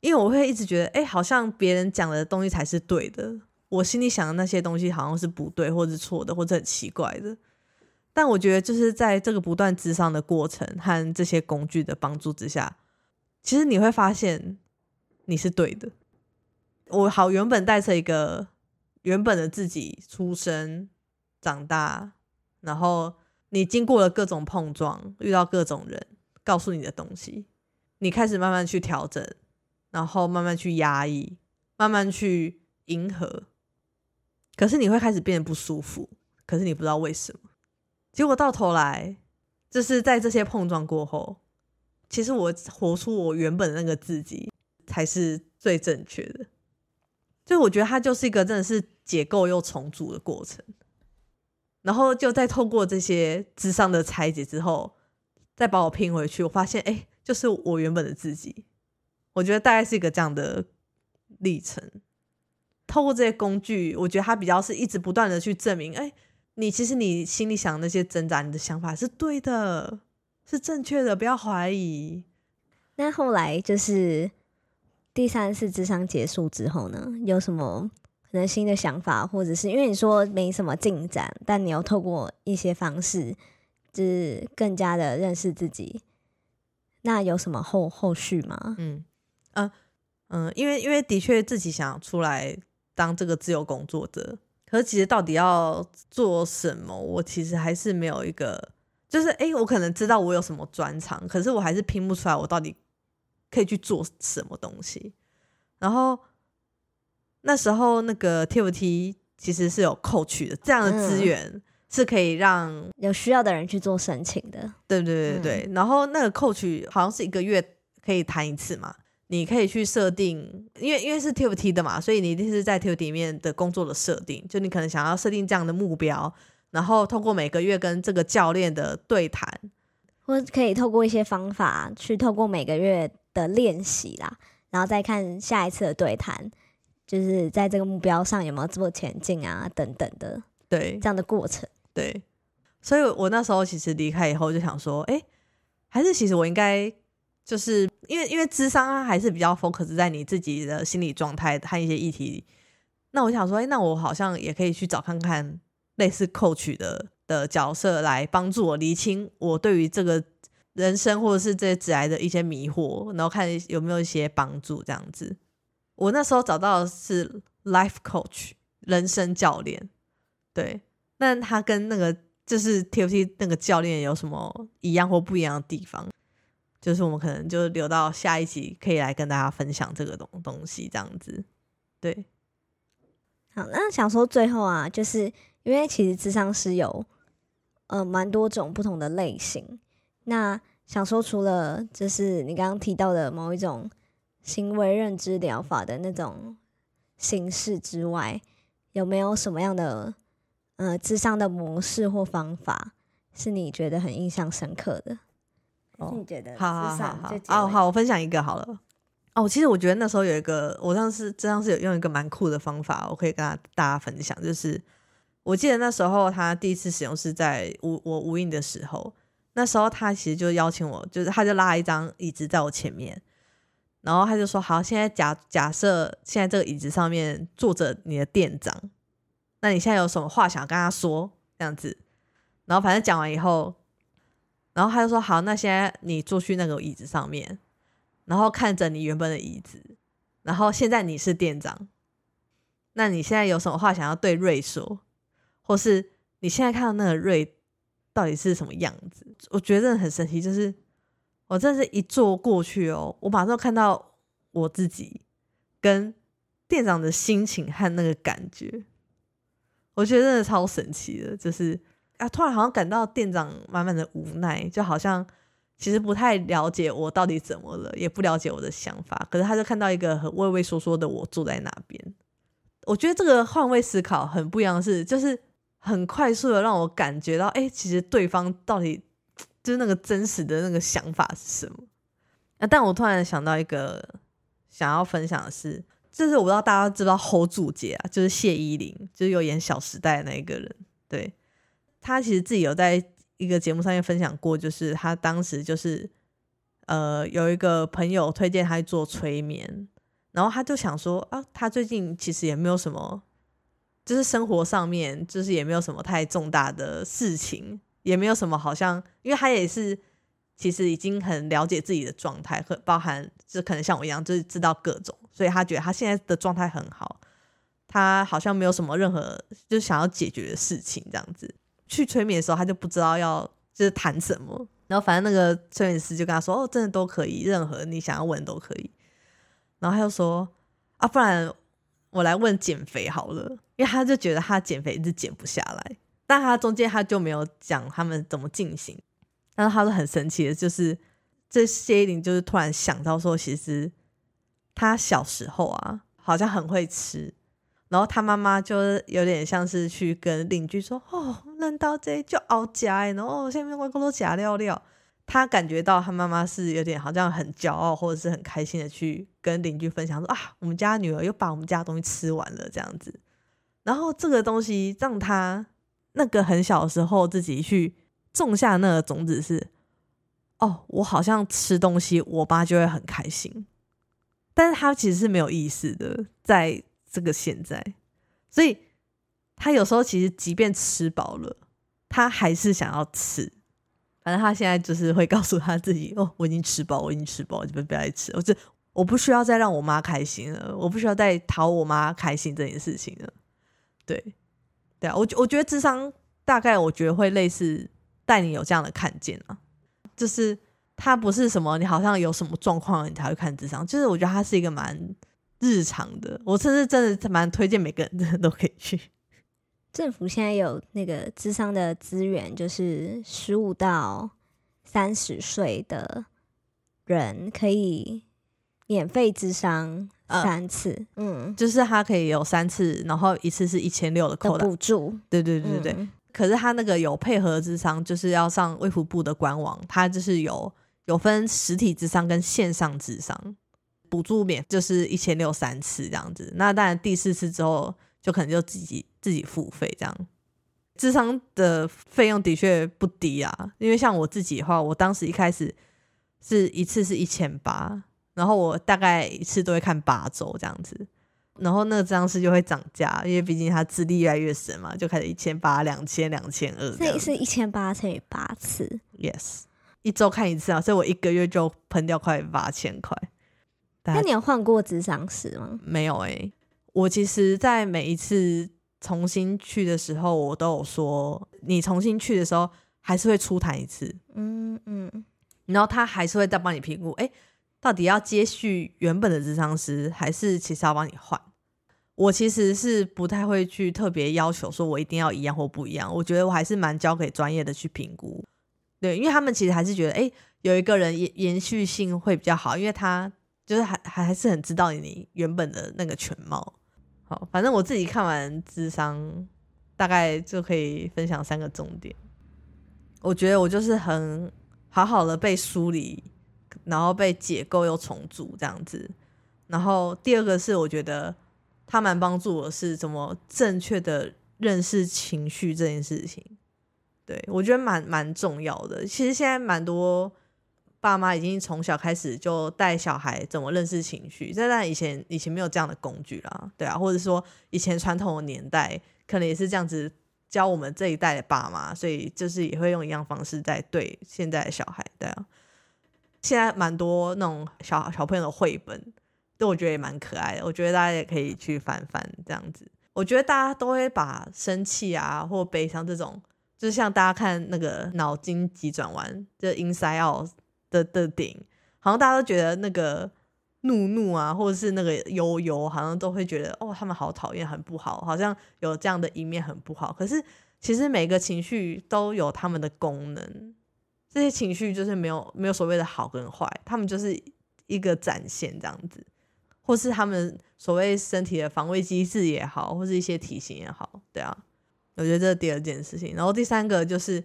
因为我会一直觉得，哎，好像别人讲的东西才是对的，我心里想的那些东西好像是不对，或者错的，或者很奇怪的。但我觉得，就是在这个不断智商的过程和这些工具的帮助之下，其实你会发现你是对的。我好原本带着一个原本的自己出生、长大，然后。你经过了各种碰撞，遇到各种人，告诉你的东西，你开始慢慢去调整，然后慢慢去压抑，慢慢去迎合。可是你会开始变得不舒服，可是你不知道为什么。结果到头来，就是在这些碰撞过后，其实我活出我原本那个自己才是最正确的。所以我觉得它就是一个真的是解构又重组的过程。然后就再透过这些智商的拆解之后，再把我拼回去，我发现哎，就是我原本的自己。我觉得大概是一个这样的历程。透过这些工具，我觉得它比较是一直不断的去证明，哎，你其实你心里想那些挣扎，你的想法是对的，是正确的，不要怀疑。那后来就是第三次智商结束之后呢，有什么可能新的想法，或者是因为你说没什么进展，但你又透过一些方式，就是更加的认识自己，那有什么后后续吗？嗯嗯嗯，因为因为的确自己想出来。当这个自由工作者，可是其实到底要做什么，我其实还是没有一个，就是哎，我可能知道我有什么专长，可是我还是拼不出来我到底可以去做什么东西。然后那时候那个 TFT 其实是有 coach 的这样的资源，是可以让有需要的人去做申请的。对对对对，然后那个 coach 好像是一个月可以谈一次嘛。你可以去设定，因为因为是 TFT 的嘛，所以你一定是在 TFT 里面的工作的设定。就你可能想要设定这样的目标，然后通过每个月跟这个教练的对谈，或可以透过一些方法去透过每个月的练习啦，然后再看下一次的对谈，就是在这个目标上有没有做前进啊等等的，对这样的过程。对，所以我那时候其实离开以后就想说，哎，还是其实我应该。就是因为因为智商啊，还是比较 focus 在你自己的心理状态和一些议题。那我想说，哎，那我好像也可以去找看看类似 coach 的的角色，来帮助我厘清我对于这个人生或者是这些致癌的一些迷惑，然后看有没有一些帮助这样子。我那时候找到的是 life coach 人生教练，对，那他跟那个就是 TFT 那个教练有什么一样或不一样的地方？就是我们可能就留到下一集可以来跟大家分享这个东东西，这样子，对。好，那想说最后啊，就是因为其实智商是有呃蛮多种不同的类型，那想说除了就是你刚刚提到的某一种行为认知疗法的那种形式之外，有没有什么样的呃智商的模式或方法是你觉得很印象深刻的？你觉得？好好好好哦，好，我分享一个好了。哦，其实我觉得那时候有一个，我上次这样是有用一个蛮酷的方法，我可以跟大家分享。就是我记得那时候他第一次使用是在无我无印的时候，那时候他其实就邀请我，就是他就拉一张椅子在我前面，然后他就说：“好，现在假假设现在这个椅子上面坐着你的店长，那你现在有什么话想跟他说？这样子。”然后反正讲完以后。然后他就说：“好，那现在你坐去那个椅子上面，然后看着你原本的椅子，然后现在你是店长，那你现在有什么话想要对瑞说，或是你现在看到那个瑞到底是什么样子？我觉得很神奇，就是我真是一坐过去哦，我马上看到我自己跟店长的心情和那个感觉，我觉得真的超神奇的，就是。”啊！突然好像感到店长满满的无奈，就好像其实不太了解我到底怎么了，也不了解我的想法。可是他就看到一个很畏畏缩缩的我坐在那边。我觉得这个换位思考很不一样，是就是很快速的让我感觉到，哎，其实对方到底就是那个真实的那个想法是什么？啊！但我突然想到一个想要分享的是，就是我不知道大家知不知道侯祖杰啊，就是谢依霖，就是有演《小时代》那一个人，对。他其实自己有在一个节目上面分享过，就是他当时就是呃有一个朋友推荐他去做催眠，然后他就想说啊，他最近其实也没有什么，就是生活上面就是也没有什么太重大的事情，也没有什么好像，因为他也是其实已经很了解自己的状态，和包含就可能像我一样，就是知道各种，所以他觉得他现在的状态很好，他好像没有什么任何就是想要解决的事情这样子。去催眠的时候，他就不知道要就是谈什么，然后反正那个催眠师就跟他说：“哦，真的都可以，任何你想要问都可以。”然后他就说：“啊，不然我来问减肥好了，因为他就觉得他减肥一直减不下来，但他中间他就没有讲他们怎么进行。但是他是很神奇的，就是这谢依霖就是突然想到说，其实他小时候啊，好像很会吃。然后他妈妈就有点像是去跟邻居说：“哦，认到这就熬夹，然后下面外公都夹料料。”他感觉到他妈妈是有点好像很骄傲，或者是很开心的去跟邻居分享说：“啊，我们家女儿又把我们家的东西吃完了。”这样子。然后这个东西让他那个很小的时候自己去种下那个种子是：“哦，我好像吃东西，我爸就会很开心。”但是他其实是没有意识的，在。这个现在，所以他有时候其实即便吃饱了，他还是想要吃。反正他现在就是会告诉他自己：“哦，我已经吃饱，我已经吃饱，就不不要吃。我这我不需要再让我妈开心了，我不需要再讨我妈开心这件事情了。”对，对啊，我我觉得智商大概我觉得会类似带你有这样的看见啊，就是他不是什么你好像有什么状况你才会看智商，就是我觉得他是一个蛮。日常的，我甚至真的蛮推荐每个人真的都可以去。政府现在有那个智商的资源，就是十五到三十岁的人可以免费智商三次，嗯，就是他可以有三次，然后一次是一千六的扣补助。对对对对对。可是他那个有配合智商，就是要上卫福部的官网，他就是有有分实体智商跟线上智商。补助免就是一千六三次这样子，那当然第四次之后就可能就自己自己付费这样。智商的费用的确不低啊，因为像我自己的话，我当时一开始是一次是一千八，然后我大概一次都会看八周这样子，然后那个智商师就会涨价，因为毕竟他资历越来越深嘛，就开始一千八、两千、两千二，所以是一千八乘以八次，yes，一周看一次啊，所以我一个月就喷掉快八千块。那你有换过智商师吗？没有诶，我其实，在每一次重新去的时候，我都有说，你重新去的时候还是会出谈一次，嗯嗯，然后他还是会再帮你评估，哎，到底要接续原本的智商师，还是其实要帮你换？我其实是不太会去特别要求说我一定要一样或不一样，我觉得我还是蛮交给专业的去评估，对，因为他们其实还是觉得，哎，有一个人延延续性会比较好，因为他。就是还还还是很知道你原本的那个全貌。好，反正我自己看完智商，大概就可以分享三个重点。我觉得我就是很好好的被梳理，然后被解构又重组这样子。然后第二个是我觉得他蛮帮助我是怎么正确的认识情绪这件事情。对我觉得蛮蛮重要的。其实现在蛮多。爸妈已经从小开始就带小孩怎么认识情绪，在那以前以前没有这样的工具啦，对啊，或者说以前传统的年代可能也是这样子教我们这一代的爸妈，所以就是也会用一样方式在对现在的小孩，对啊。现在蛮多那种小小朋友的绘本，都我觉得也蛮可爱的，我觉得大家也可以去翻翻这样子。我觉得大家都会把生气啊或悲伤这种，就是像大家看那个脑筋急转弯，就 Inside Out。的的顶，好像大家都觉得那个怒怒啊，或者是那个悠悠，好像都会觉得哦，他们好讨厌，很不好，好像有这样的一面很不好。可是其实每个情绪都有他们的功能，这些情绪就是没有没有所谓的好跟坏，他们就是一个展现这样子，或是他们所谓身体的防卫机制也好，或是一些体型也好，对啊，我觉得这是第二件事情。然后第三个就是，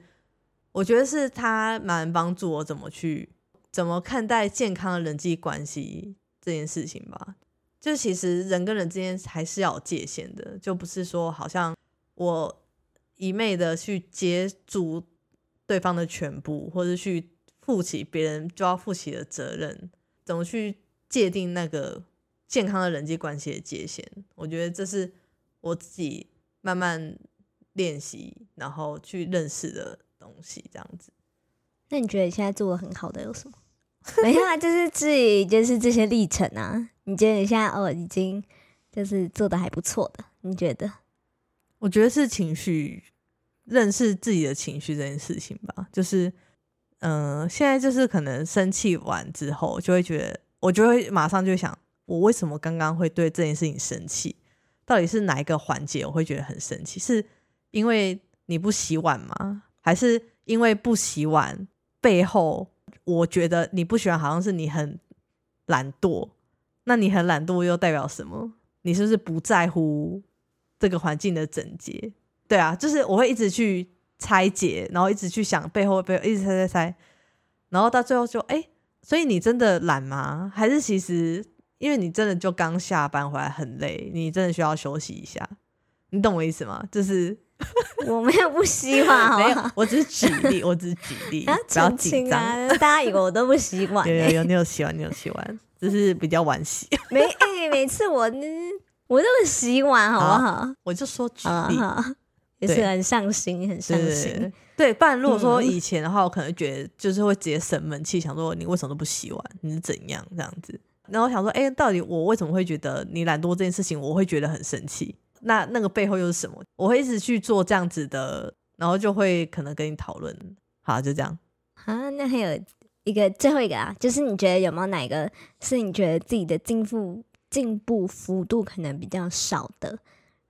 我觉得是他蛮帮助我怎么去。怎么看待健康的人际关系这件事情吧？就其实人跟人之间还是要有界限的，就不是说好像我一昧的去接住对方的全部，或者去负起别人就要负起的责任。怎么去界定那个健康的人际关系的界限？我觉得这是我自己慢慢练习，然后去认识的东西。这样子，那你觉得你现在做的很好的有什么？没有啊，就是自己就是这些历程啊。你觉得你现在哦，已经就是做的还不错的？你觉得？我觉得是情绪，认识自己的情绪这件事情吧。就是，嗯，现在就是可能生气完之后，就会觉得，我就会马上就想，我为什么刚刚会对这件事情生气？到底是哪一个环节我会觉得很生气？是因为你不洗碗吗？还是因为不洗碗？背后，我觉得你不喜欢，好像是你很懒惰。那你很懒惰又代表什么？你是不是不在乎这个环境的整洁？对啊，就是我会一直去拆解，然后一直去想背后背后，一直猜猜猜，然后到最后就哎，所以你真的懒吗？还是其实因为你真的就刚下班回来很累，你真的需要休息一下？你懂我意思吗？就是 我没有不希望，没有，我只是举例，我只是举例，不要紧张。大家以为我都不洗碗，有有有，你有洗碗，你有洗碗。只是比较晚洗，没哎，每次我我都是洗碗，好不好？我就说举例，也是很上心，很上心。对，不然如果说以前的话，我可能觉得就是会直接生闷气，想说你为什么都不洗碗？你是怎样这样子？然后想说，哎，到底我为什么会觉得你懒惰这件事情，我会觉得很生气？那那个背后又是什么？我会一直去做这样子的，然后就会可能跟你讨论。好，就这样。好，那还有。一个最后一个啊，就是你觉得有没有哪个是你觉得自己的进步进步幅度可能比较少的，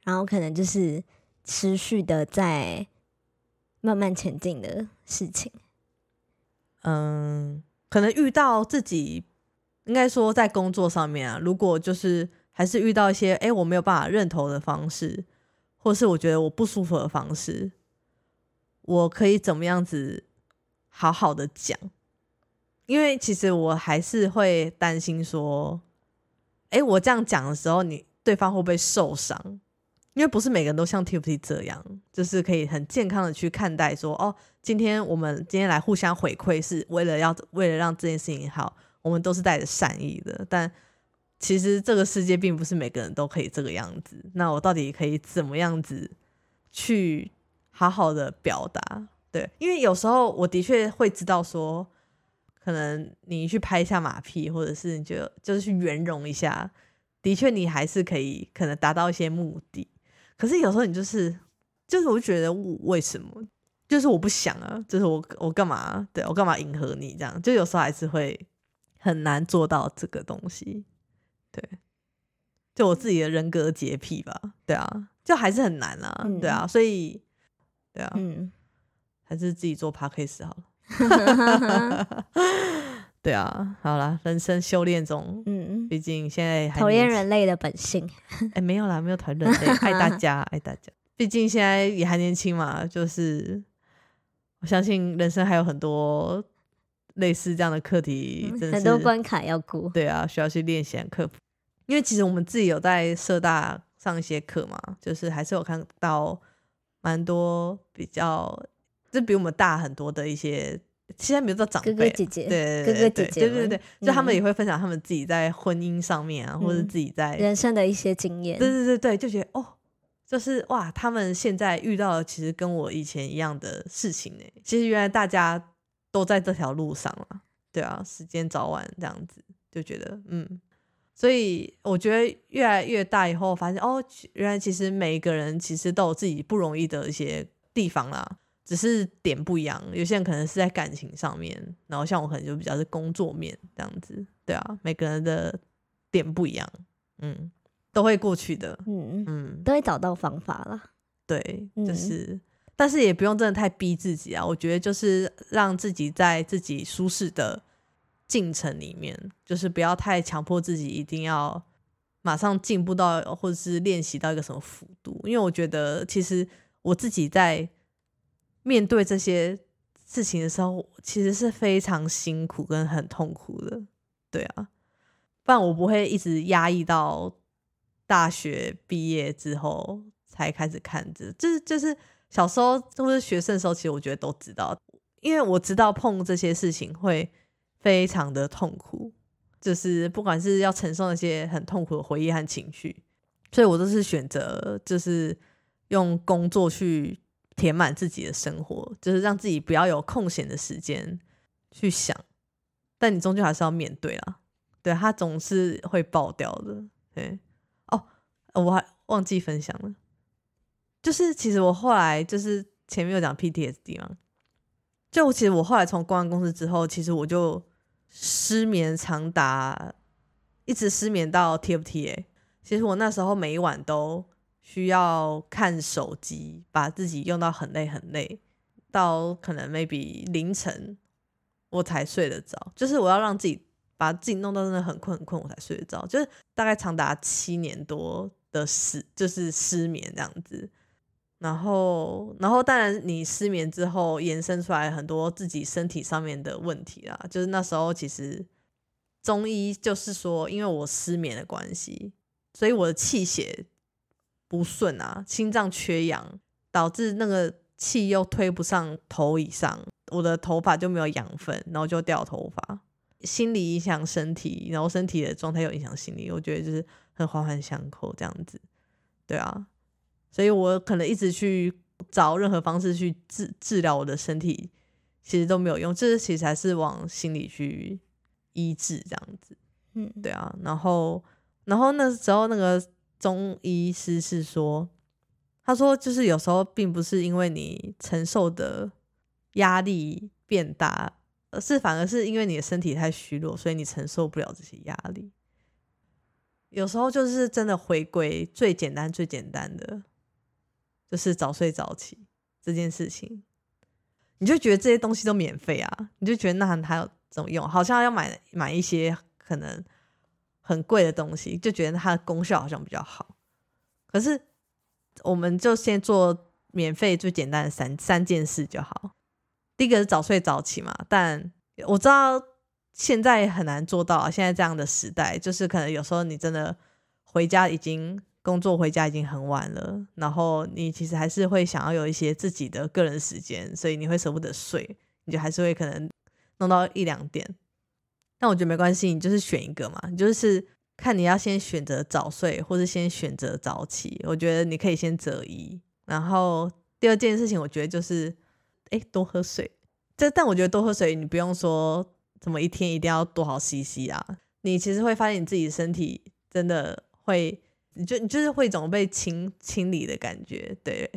然后可能就是持续的在慢慢前进的事情？嗯，可能遇到自己应该说在工作上面啊，如果就是还是遇到一些哎我没有办法认同的方式，或是我觉得我不舒服的方式，我可以怎么样子好好的讲？因为其实我还是会担心说，哎，我这样讲的时候，你对方会不会受伤？因为不是每个人都像 TFT 这样，就是可以很健康的去看待说，哦，今天我们今天来互相回馈，是为了要为了让这件事情好，我们都是带着善意的。但其实这个世界并不是每个人都可以这个样子。那我到底可以怎么样子去好好的表达？对，因为有时候我的确会知道说。可能你去拍一下马屁，或者是你就就是去圆融一下，的确你还是可以可能达到一些目的。可是有时候你就是就是我觉得我为什么？就是我不想啊，就是我我干嘛？对我干嘛迎合你这样？就有时候还是会很难做到这个东西。对，就我自己的人格洁癖吧。对啊，就还是很难啊。对啊，所以对啊，嗯，还是自己做 p a r k a s 好了。对啊，好了，人生修炼中，嗯，毕竟现在讨厌人类的本性，哎，没有啦，没有讨厌人类，爱大家，爱大家。毕竟现在也还年轻嘛，就是我相信人生还有很多类似这样的课题，很多关卡要过。对啊，需要去练习克服。因为其实我们自己有在社大上一些课嘛，就是还是有看到蛮多比较。就比我们大很多的一些，现在比如说长辈，哥哥姐姐，对哥哥姐姐，对对对，就他们也会分享他们自己在婚姻上面啊，或者自己在人生的一些经验。对对对对，就觉得哦，就是哇，他们现在遇到其实跟我以前一样的事情呢。其实原来大家都在这条路上了，对啊，时间早晚这样子，就觉得嗯，所以我觉得越来越大以后，发现哦，原来其实每一个人其实都有自己不容易的一些地方啦。只是点不一样，有些人可能是在感情上面，然后像我可能就比较是工作面这样子，对啊，每个人的点不一样，嗯，都会过去的，嗯嗯，都会找到方法啦，对，就是，但是也不用真的太逼自己啊，我觉得就是让自己在自己舒适的进程里面，就是不要太强迫自己一定要马上进步到或者是练习到一个什么幅度，因为我觉得其实我自己在。面对这些事情的时候，其实是非常辛苦跟很痛苦的，对啊，不然我不会一直压抑到大学毕业之后才开始看这，就是就是小时候或是学生的时候，其实我觉得都知道，因为我知道碰这些事情会非常的痛苦，就是不管是要承受那些很痛苦的回忆和情绪，所以我都是选择就是用工作去。填满自己的生活，就是让自己不要有空闲的时间去想，但你终究还是要面对啦。对他总是会爆掉的。对，哦，我还忘记分享了，就是其实我后来就是前面有讲 PTSD 嘛，就其实我后来从公安公司之后，其实我就失眠长达一直失眠到 TFT 哎，其实我那时候每一晚都。需要看手机，把自己用到很累很累，到可能 maybe 凌晨我才睡得着，就是我要让自己把自己弄到真的很困很困，我才睡得着，就是大概长达七年多的失，就是失眠这样子。然后，然后当然你失眠之后延伸出来很多自己身体上面的问题啦，就是那时候其实中医就是说，因为我失眠的关系，所以我的气血不顺啊，心脏缺氧，导致那个气又推不上头以上，我的头发就没有养分，然后就掉头发。心理影响身体，然后身体的状态又影响心理，我觉得就是很环环相扣这样子，对啊。所以我可能一直去找任何方式去治治疗我的身体，其实都没有用。这其实还是往心里去医治这样子，嗯，对啊。然后，然后那时候那个中医师是说，他说就是有时候并不是因为你承受的压力变大，而是反而是因为你的身体太虚弱，所以你承受不了这些压力。有时候就是真的回归最简单、最简单的。就是早睡早起这件事情，你就觉得这些东西都免费啊，你就觉得那还有怎么用？好像要买买一些可能很贵的东西，就觉得它的功效好像比较好。可是我们就先做免费最简单的三三件事就好。第一个是早睡早起嘛，但我知道现在很难做到。啊现在这样的时代，就是可能有时候你真的回家已经。工作回家已经很晚了，然后你其实还是会想要有一些自己的个人时间，所以你会舍不得睡，你就还是会可能弄到一两点。但我觉得没关系，你就是选一个嘛，你就是看你要先选择早睡，或是先选择早起。我觉得你可以先择一。然后第二件事情，我觉得就是，哎，多喝水。这但我觉得多喝水，你不用说怎么一天一定要多少 CC 啊，你其实会发现你自己身体真的会。你就你就是会一种被清清理的感觉，对。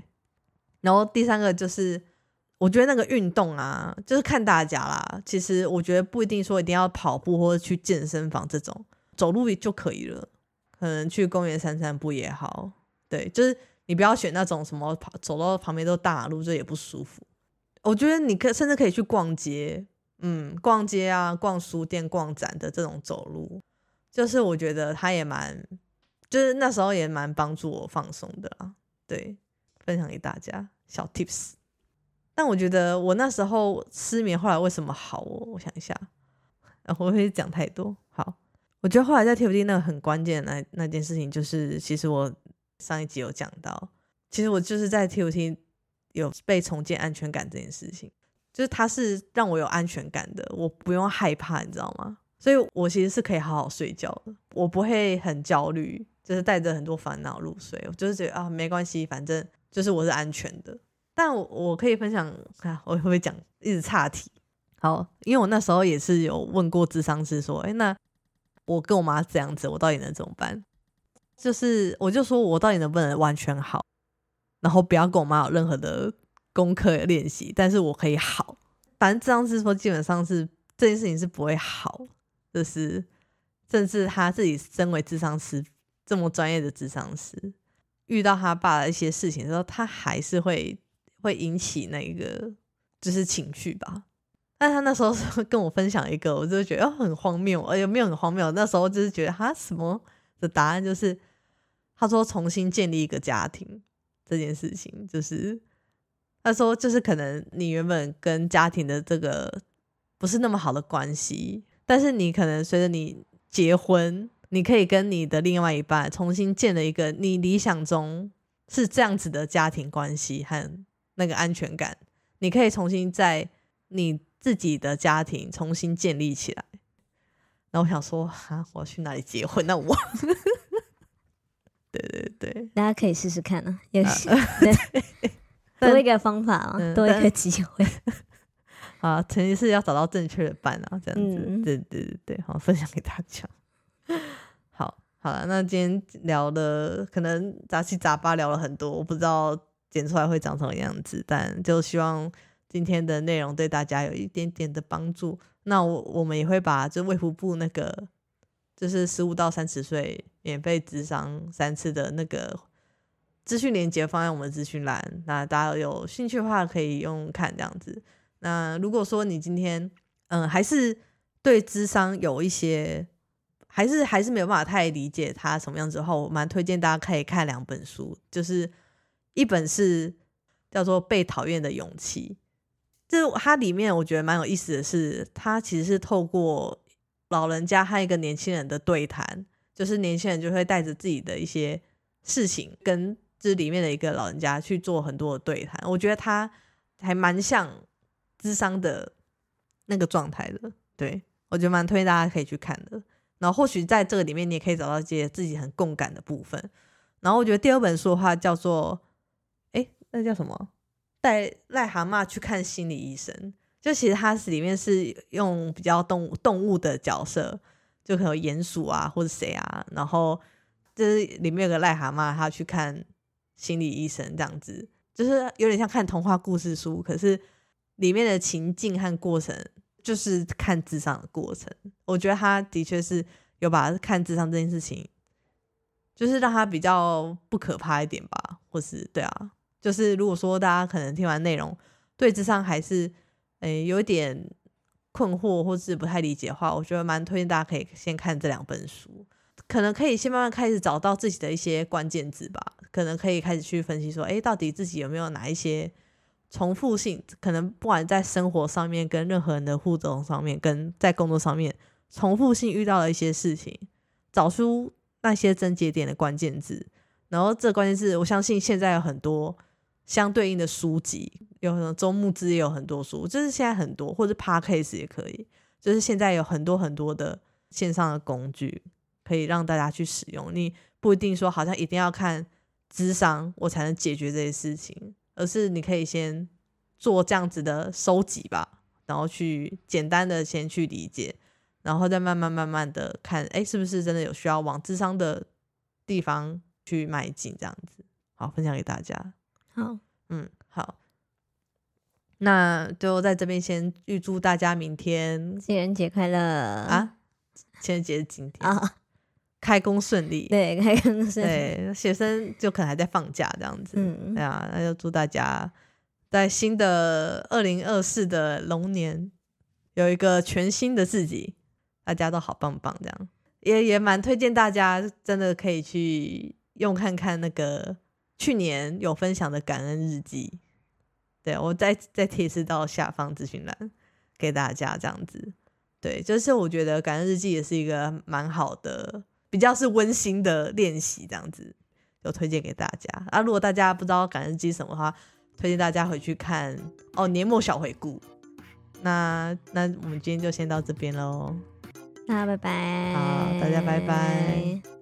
然后第三个就是，我觉得那个运动啊，就是看大家啦。其实我觉得不一定说一定要跑步或者去健身房这种，走路就可以了。可能去公园散散步也好，对，就是你不要选那种什么跑走到旁边都大马路，这也不舒服。我觉得你可甚至可以去逛街，嗯，逛街啊，逛书店、逛展的这种走路，就是我觉得它也蛮。就是那时候也蛮帮助我放松的啦，对，分享给大家小 tips。但我觉得我那时候失眠后来为什么好？我我想一下，然后会讲太多。好，我觉得后来在 TFT 那个很关键的那那件事情，就是其实我上一集有讲到，其实我就是在 TFT 有被重建安全感这件事情，就是它是让我有安全感的，我不用害怕，你知道吗？所以我其实是可以好好睡觉的，我不会很焦虑。就是带着很多烦恼入睡，我就是觉得啊，没关系，反正就是我是安全的。但我我可以分享，看我会不会讲一直岔题。好，因为我那时候也是有问过智商师说，哎，那我跟我妈这样子，我到底能怎么办？就是我就说我到底能不能完全好，然后不要跟我妈有任何的功课练习，但是我可以好。反正智商师说，基本上是这件事情是不会好，就是甚至他自己身为智商师。这么专业的智商师，遇到他爸的一些事情的时候，他还是会会引起那个就是情绪吧。但他那时候 跟我分享一个，我就觉得很荒谬，而且没有很荒谬。那时候就是觉得他什么的答案就是，他说重新建立一个家庭这件事情，就是他说就是可能你原本跟家庭的这个不是那么好的关系，但是你可能随着你结婚。你可以跟你的另外一半重新建了一个你理想中是这样子的家庭关系和那个安全感，你可以重新在你自己的家庭重新建立起来。那我想说，哈，我要去哪里结婚？那我，对对对，大家可以试试看啊，也是多一个方法啊，多一个机会。啊，前提是要找到正确的伴啊，这样子，对对对对，好，分享给大家。好，了，那今天聊的可能杂七杂八聊了很多，我不知道剪出来会长什么样子，但就希望今天的内容对大家有一点点的帮助。那我我们也会把就卫福部那个就是十五到三十岁免费智商三次的那个资讯链接放在我们资讯栏，那大家有兴趣的话可以用看这样子。那如果说你今天嗯，还是对智商有一些，还是还是没有办法太理解他什么样子的话，我蛮推荐大家可以看两本书，就是一本是叫做《被讨厌的勇气》，这它里面我觉得蛮有意思的是，它其实是透过老人家和一个年轻人的对谈，就是年轻人就会带着自己的一些事情跟这里面的一个老人家去做很多的对谈，我觉得他还蛮像智商的那个状态的，对我觉得蛮推荐大家可以去看的。然后或许在这个里面，你也可以找到一些自己很共感的部分。然后我觉得第二本书的话叫做，哎，那叫什么？带癞蛤蟆去看心理医生。就其实它是里面是用比较动物动物的角色，就可能鼹鼠啊或者谁啊，然后就是里面有个癞蛤蟆，他去看心理医生这样子，就是有点像看童话故事书，可是里面的情境和过程就是看智商的过程。我觉得他的确是有把看智商这件事情，就是让他比较不可怕一点吧，或是对啊，就是如果说大家可能听完内容对智商还是。诶，有一点困惑或是不太理解的话，我觉得蛮推荐大家可以先看这两本书，可能可以先慢慢开始找到自己的一些关键字吧，可能可以开始去分析说，诶，到底自己有没有哪一些重复性，可能不管在生活上面跟任何人的互动上面，跟在工作上面重复性遇到的一些事情，找出那些症结点的关键字，然后这关键字，我相信现在有很多。相对应的书籍，有很多周牧之也有很多书，就是现在很多，或者 Podcast 也可以，就是现在有很多很多的线上的工具可以让大家去使用。你不一定说好像一定要看智商我才能解决这些事情，而是你可以先做这样子的收集吧，然后去简单的先去理解，然后再慢慢慢慢的看，哎，是不是真的有需要往智商的地方去迈进？这样子，好，分享给大家。好，嗯，好，那就在这边先预祝大家明天情人节快乐啊！情人节是今天啊，开工顺利，对，开工顺利。对，学生就可能还在放假这样子，嗯，对啊，那就祝大家在新的二零二四的龙年有一个全新的自己，大家都好棒棒，这样。也也蛮推荐大家，真的可以去用看看那个。去年有分享的感恩日记，对我再再提示到下方咨询栏给大家，这样子，对，就是我觉得感恩日记也是一个蛮好的，比较是温馨的练习，这样子，就推荐给大家。啊，如果大家不知道感恩季什么的话，推荐大家回去看哦，年末小回顾。那那我们今天就先到这边喽，那拜拜，好，大家拜拜。